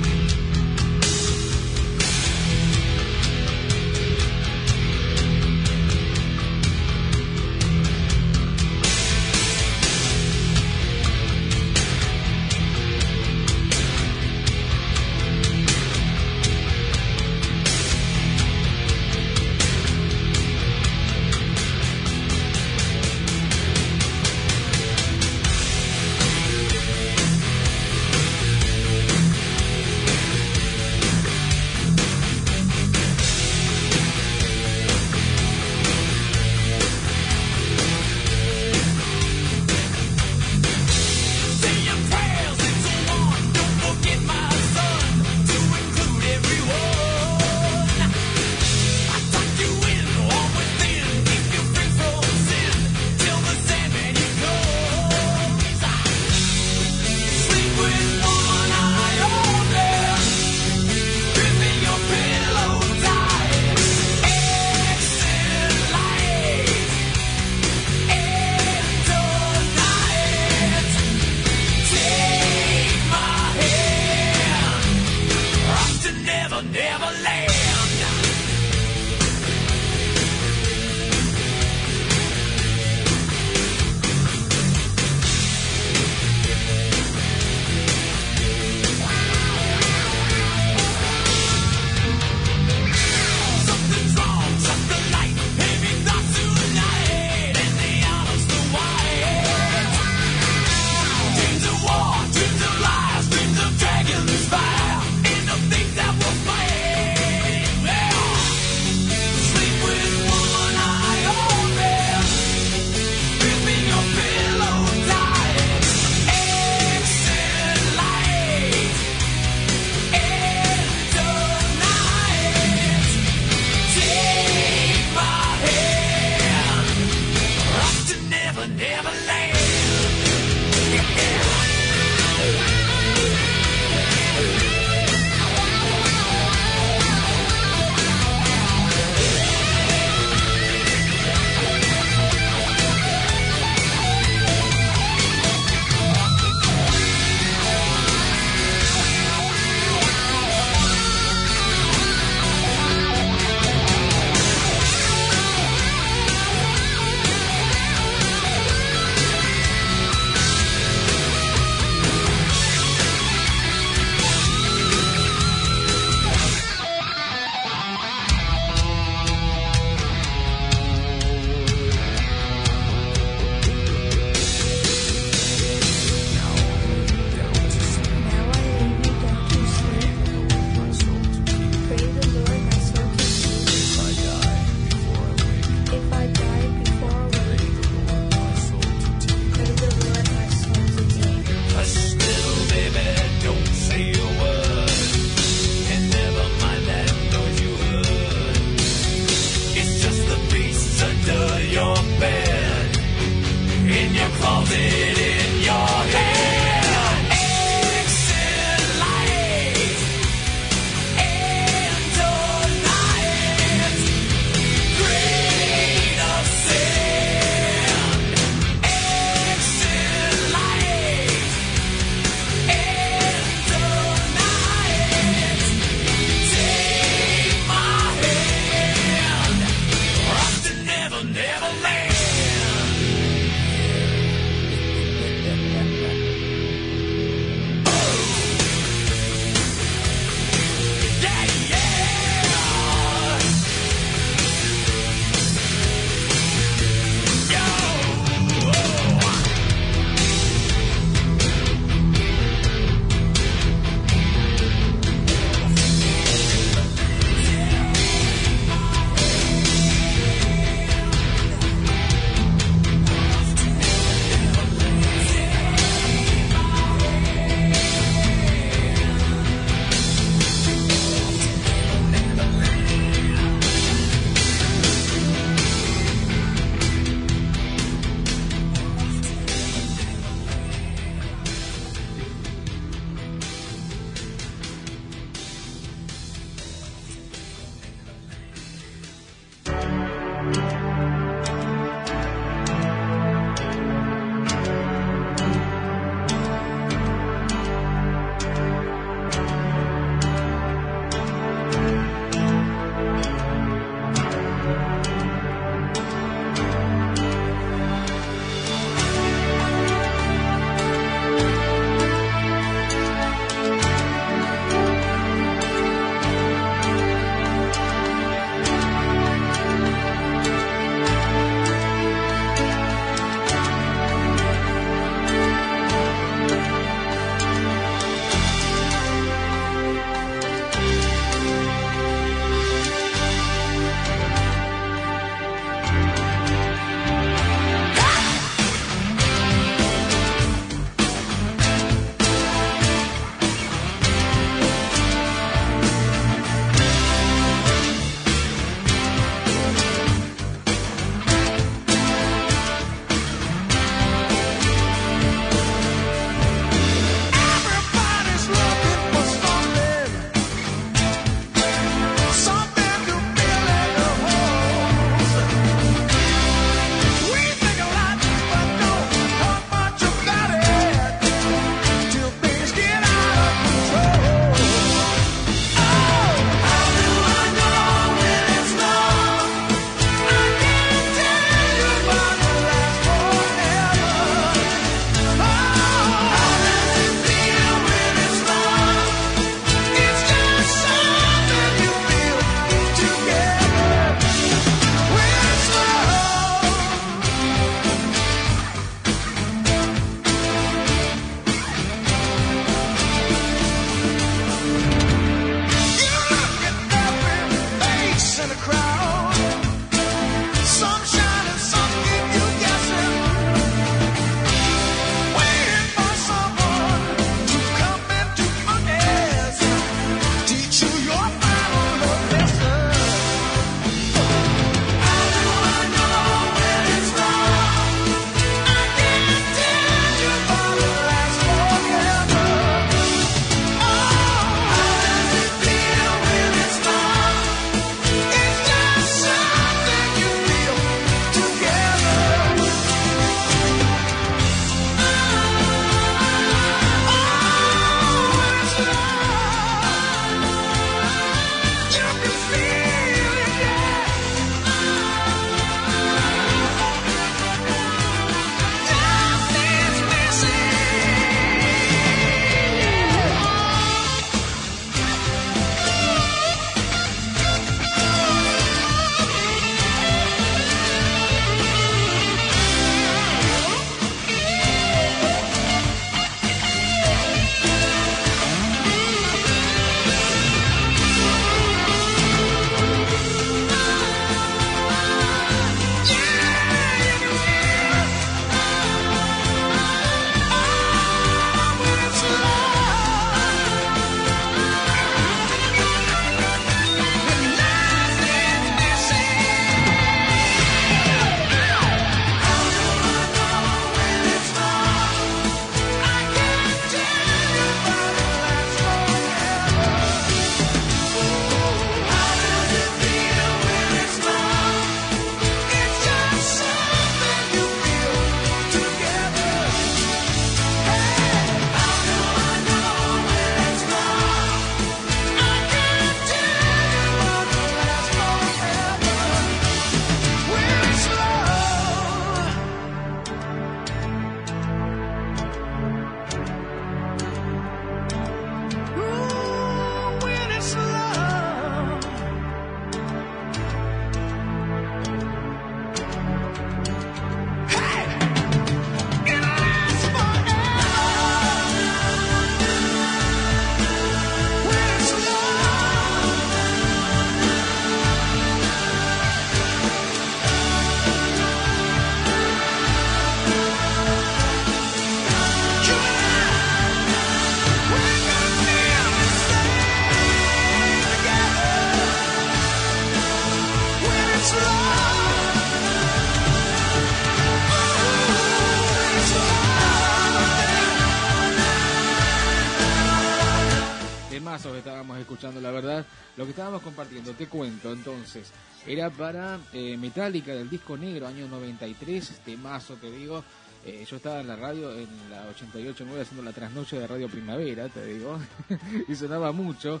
Te cuento entonces. Era para eh, Metallica del disco negro, año 93, temazo, te digo. Eh, yo estaba en la radio, en la 88.9, haciendo la trasnoche de Radio Primavera, te digo. y sonaba mucho,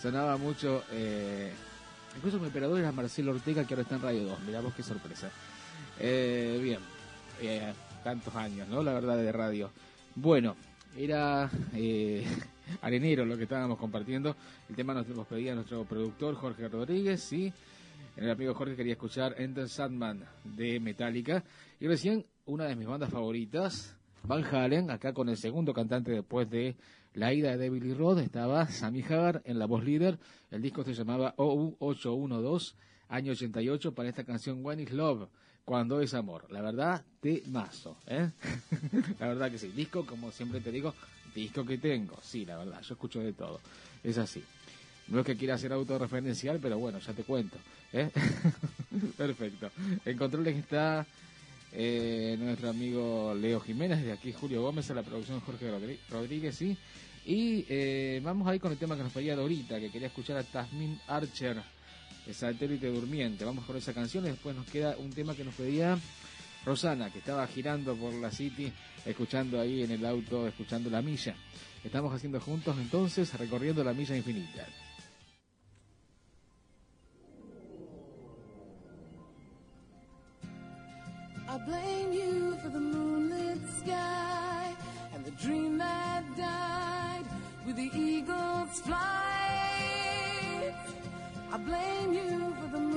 sonaba mucho. Eh, incluso mi operador era Marcelo Ortega, que ahora está en Radio 2. Mirá vos qué sorpresa. Eh, bien, tantos años, ¿no? La verdad de radio. Bueno, era Arenero lo que estábamos compartiendo. El tema nos, nos pedía nuestro productor Jorge Rodríguez y el amigo Jorge quería escuchar Enter Sandman de Metallica. Y recién una de mis bandas favoritas, Van Halen, acá con el segundo cantante después de la ida de Lee Roth, estaba Sammy Hagar en la voz líder. El disco se llamaba OU812, año 88, para esta canción When is Love, cuando es amor. La verdad, temazo, ¿eh? la verdad que sí. Disco, como siempre te digo, disco que tengo. Sí, la verdad, yo escucho de todo. Es así. No es que quiera ser autorreferencial, pero bueno, ya te cuento. ¿eh? Perfecto. En controles está eh, nuestro amigo Leo Jiménez, de aquí Julio Gómez, a la producción Jorge Rodríguez, sí. Y eh, vamos ahí con el tema que nos pedía Dorita, que quería escuchar a Tasmin Archer, el satélite durmiente. Vamos con esa canción y después nos queda un tema que nos pedía Rosana, que estaba girando por la City, escuchando ahí en el auto, escuchando la milla. Estamos haciendo juntos entonces, recorriendo la milla infinita. I blame you for the moonlit sky and the dream that died with the eagle's flight. I blame you for the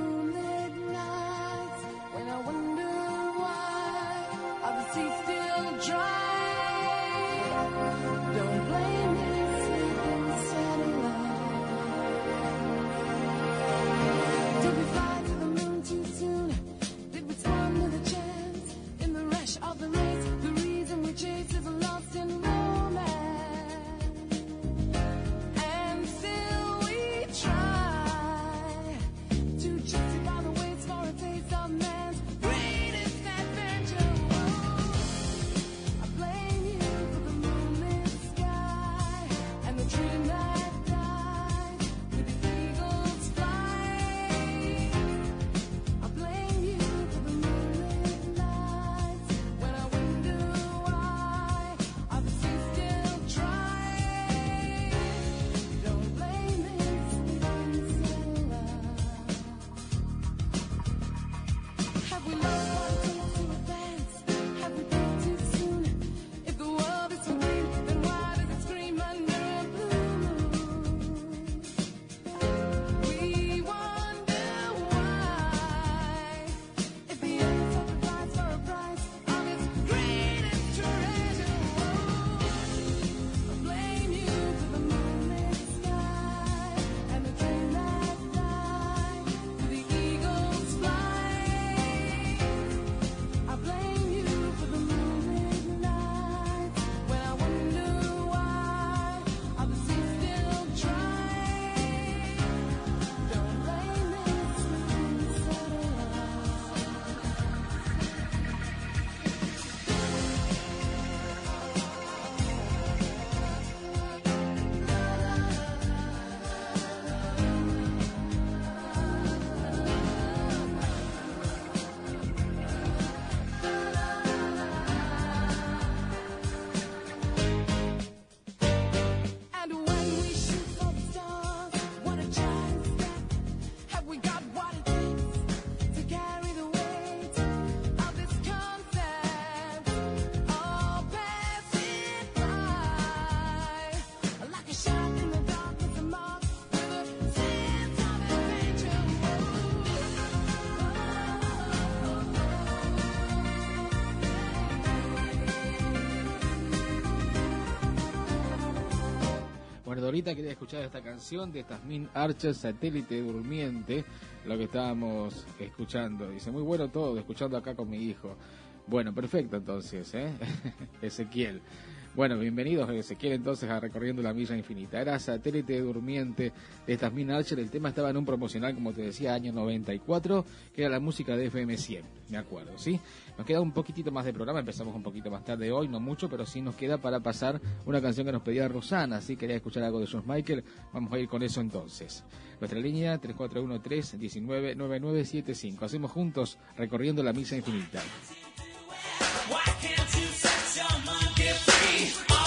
Dorita quería escuchar esta canción de Tasmin Archer, Satélite Durmiente, lo que estábamos escuchando. Dice, muy bueno todo, escuchando acá con mi hijo. Bueno, perfecto entonces, ¿eh? Ezequiel. Bueno, bienvenidos Ezequiel entonces a Recorriendo la Milla Infinita. Era satélite durmiente de Tasmin Archer. El tema estaba en un promocional, como te decía, año 94, que era la música de FM 100, me acuerdo, ¿sí? Nos queda un poquitito más de programa, empezamos un poquito más tarde hoy, no mucho, pero sí nos queda para pasar una canción que nos pedía Rosana, ¿sí? Quería escuchar algo de George Michael, vamos a ir con eso entonces. Nuestra línea 3413-199975. Hacemos juntos Recorriendo la Milla Infinita. Please.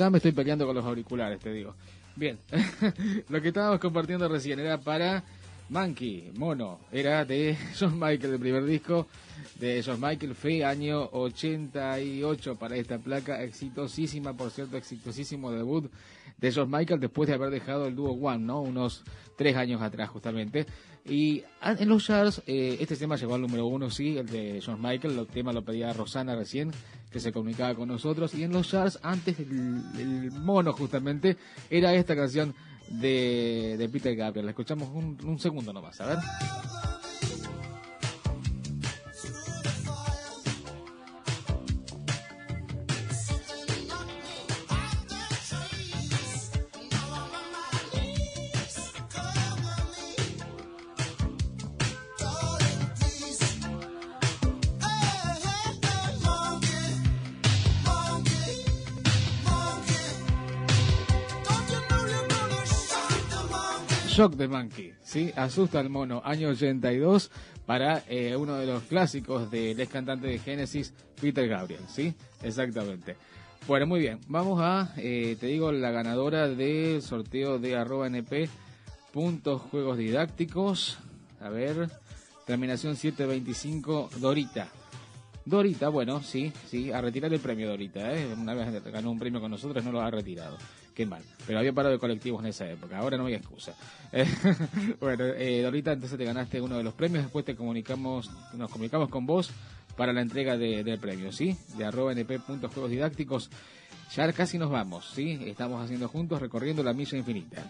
Acá me estoy peleando con los auriculares, te digo. Bien, lo que estábamos compartiendo recién era para Monkey, Mono, era de John Michael, el primer disco de John Michael, fue año 88 para esta placa, exitosísima, por cierto, exitosísimo debut de John Michael después de haber dejado el dúo One, ¿no? Unos tres años atrás justamente. Y ah, en los charts, eh, este tema llegó al número uno, sí, el de John Michael, el tema lo pedía Rosana recién, que se comunicaba con nosotros. Y en los charts, antes del mono justamente, era esta canción de, de Peter Gabriel. La escuchamos un, un segundo nomás, a ver. Shock the Monkey, ¿sí? Asusta al mono, año 82, para eh, uno de los clásicos del ex cantante de Genesis, Peter Gabriel, ¿sí? Exactamente. Bueno, muy bien, vamos a, eh, te digo, la ganadora del sorteo de arroba np puntos juegos didácticos. A ver, terminación 725, Dorita. Dorita, bueno, sí, sí, a retirar el premio Dorita, ¿eh? Una vez ganó un premio con nosotros, no lo ha retirado. Qué mal. Pero había parado de colectivos en esa época, ahora no hay excusa. Eh, bueno, eh, Dorita, entonces te ganaste uno de los premios, después te comunicamos, nos comunicamos con vos para la entrega de- del premio, ¿sí? De arroba np.juegos didácticos. Ya casi nos vamos, ¿sí? Estamos haciendo juntos, recorriendo la milla infinita.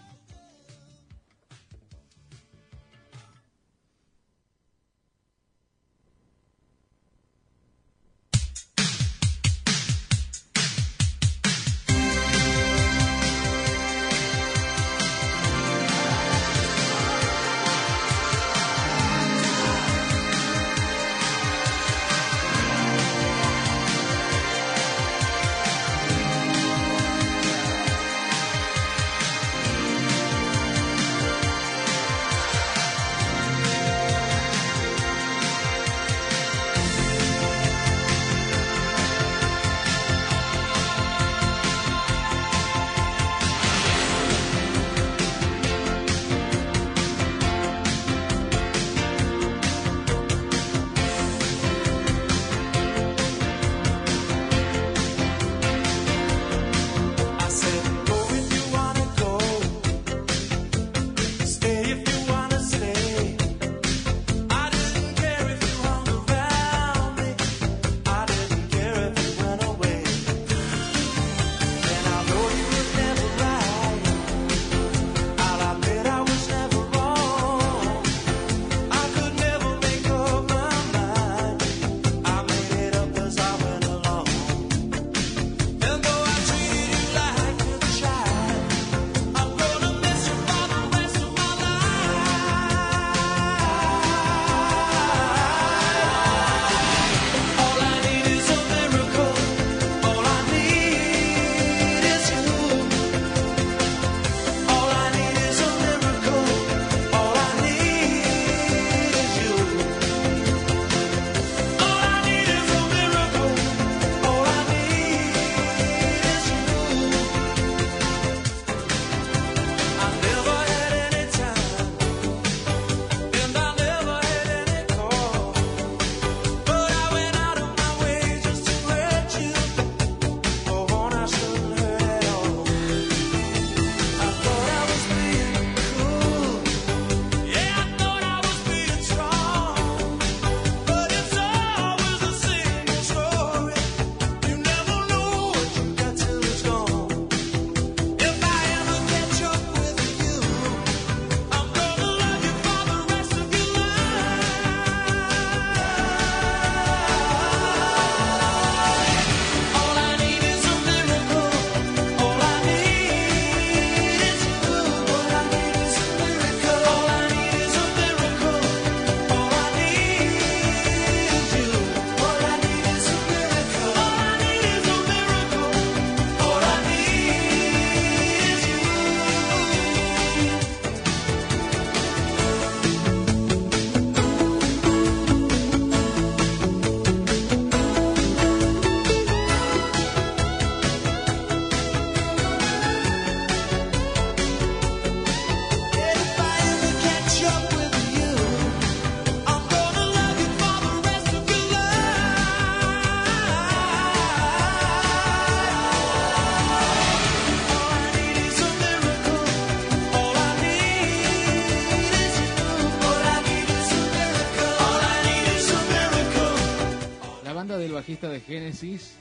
Genesis,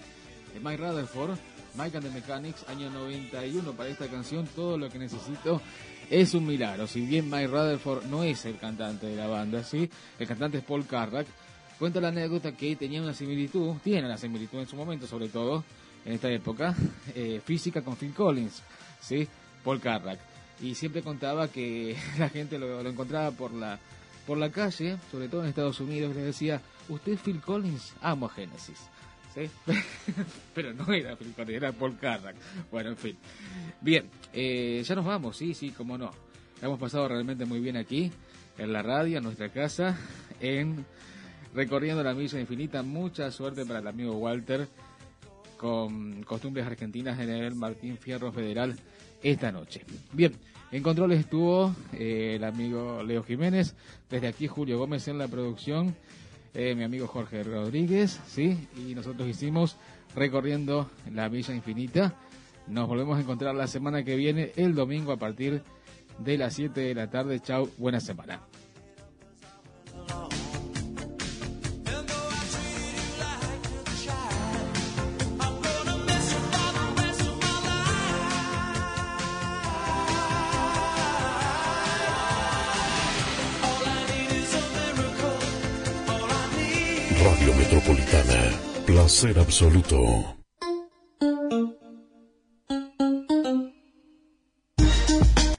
de Mike Rutherford, Mike and the Mechanics, año 91 para esta canción, todo lo que necesito es un milagro. Si bien Mike Rutherford no es el cantante de la banda, ¿sí? el cantante es Paul Carrack, cuenta la anécdota que tenía una similitud, tiene una similitud en su momento, sobre todo en esta época, eh, física con Phil Collins, ¿sí? Paul Carrack. Y siempre contaba que la gente lo, encontraba por la, por la calle, sobre todo en Estados Unidos, y le decía, ¿usted Phil Collins? Amo a Genesis. Pero no era Phil Collins, era Paul Carrack. Bueno, en fin. Bien, eh, ya nos vamos, sí, sí, cómo no. Hemos pasado realmente muy bien aquí, en la radio, en nuestra casa, en recorriendo la milla infinita. Mucha suerte para el amigo Walter con costumbres argentinas en el Martín Fierro Federal esta noche. Bien, en controles estuvo eh, el amigo Leo Jiménez, desde aquí Julio Gómez en la producción, eh, mi amigo Jorge Rodríguez, ¿sí? Y nosotros hicimos recorriendo la Villa Infinita. Nos volvemos a encontrar la semana que viene, el domingo a partir de las 7 de la tarde. Chau, buena semana. Placer absoluto.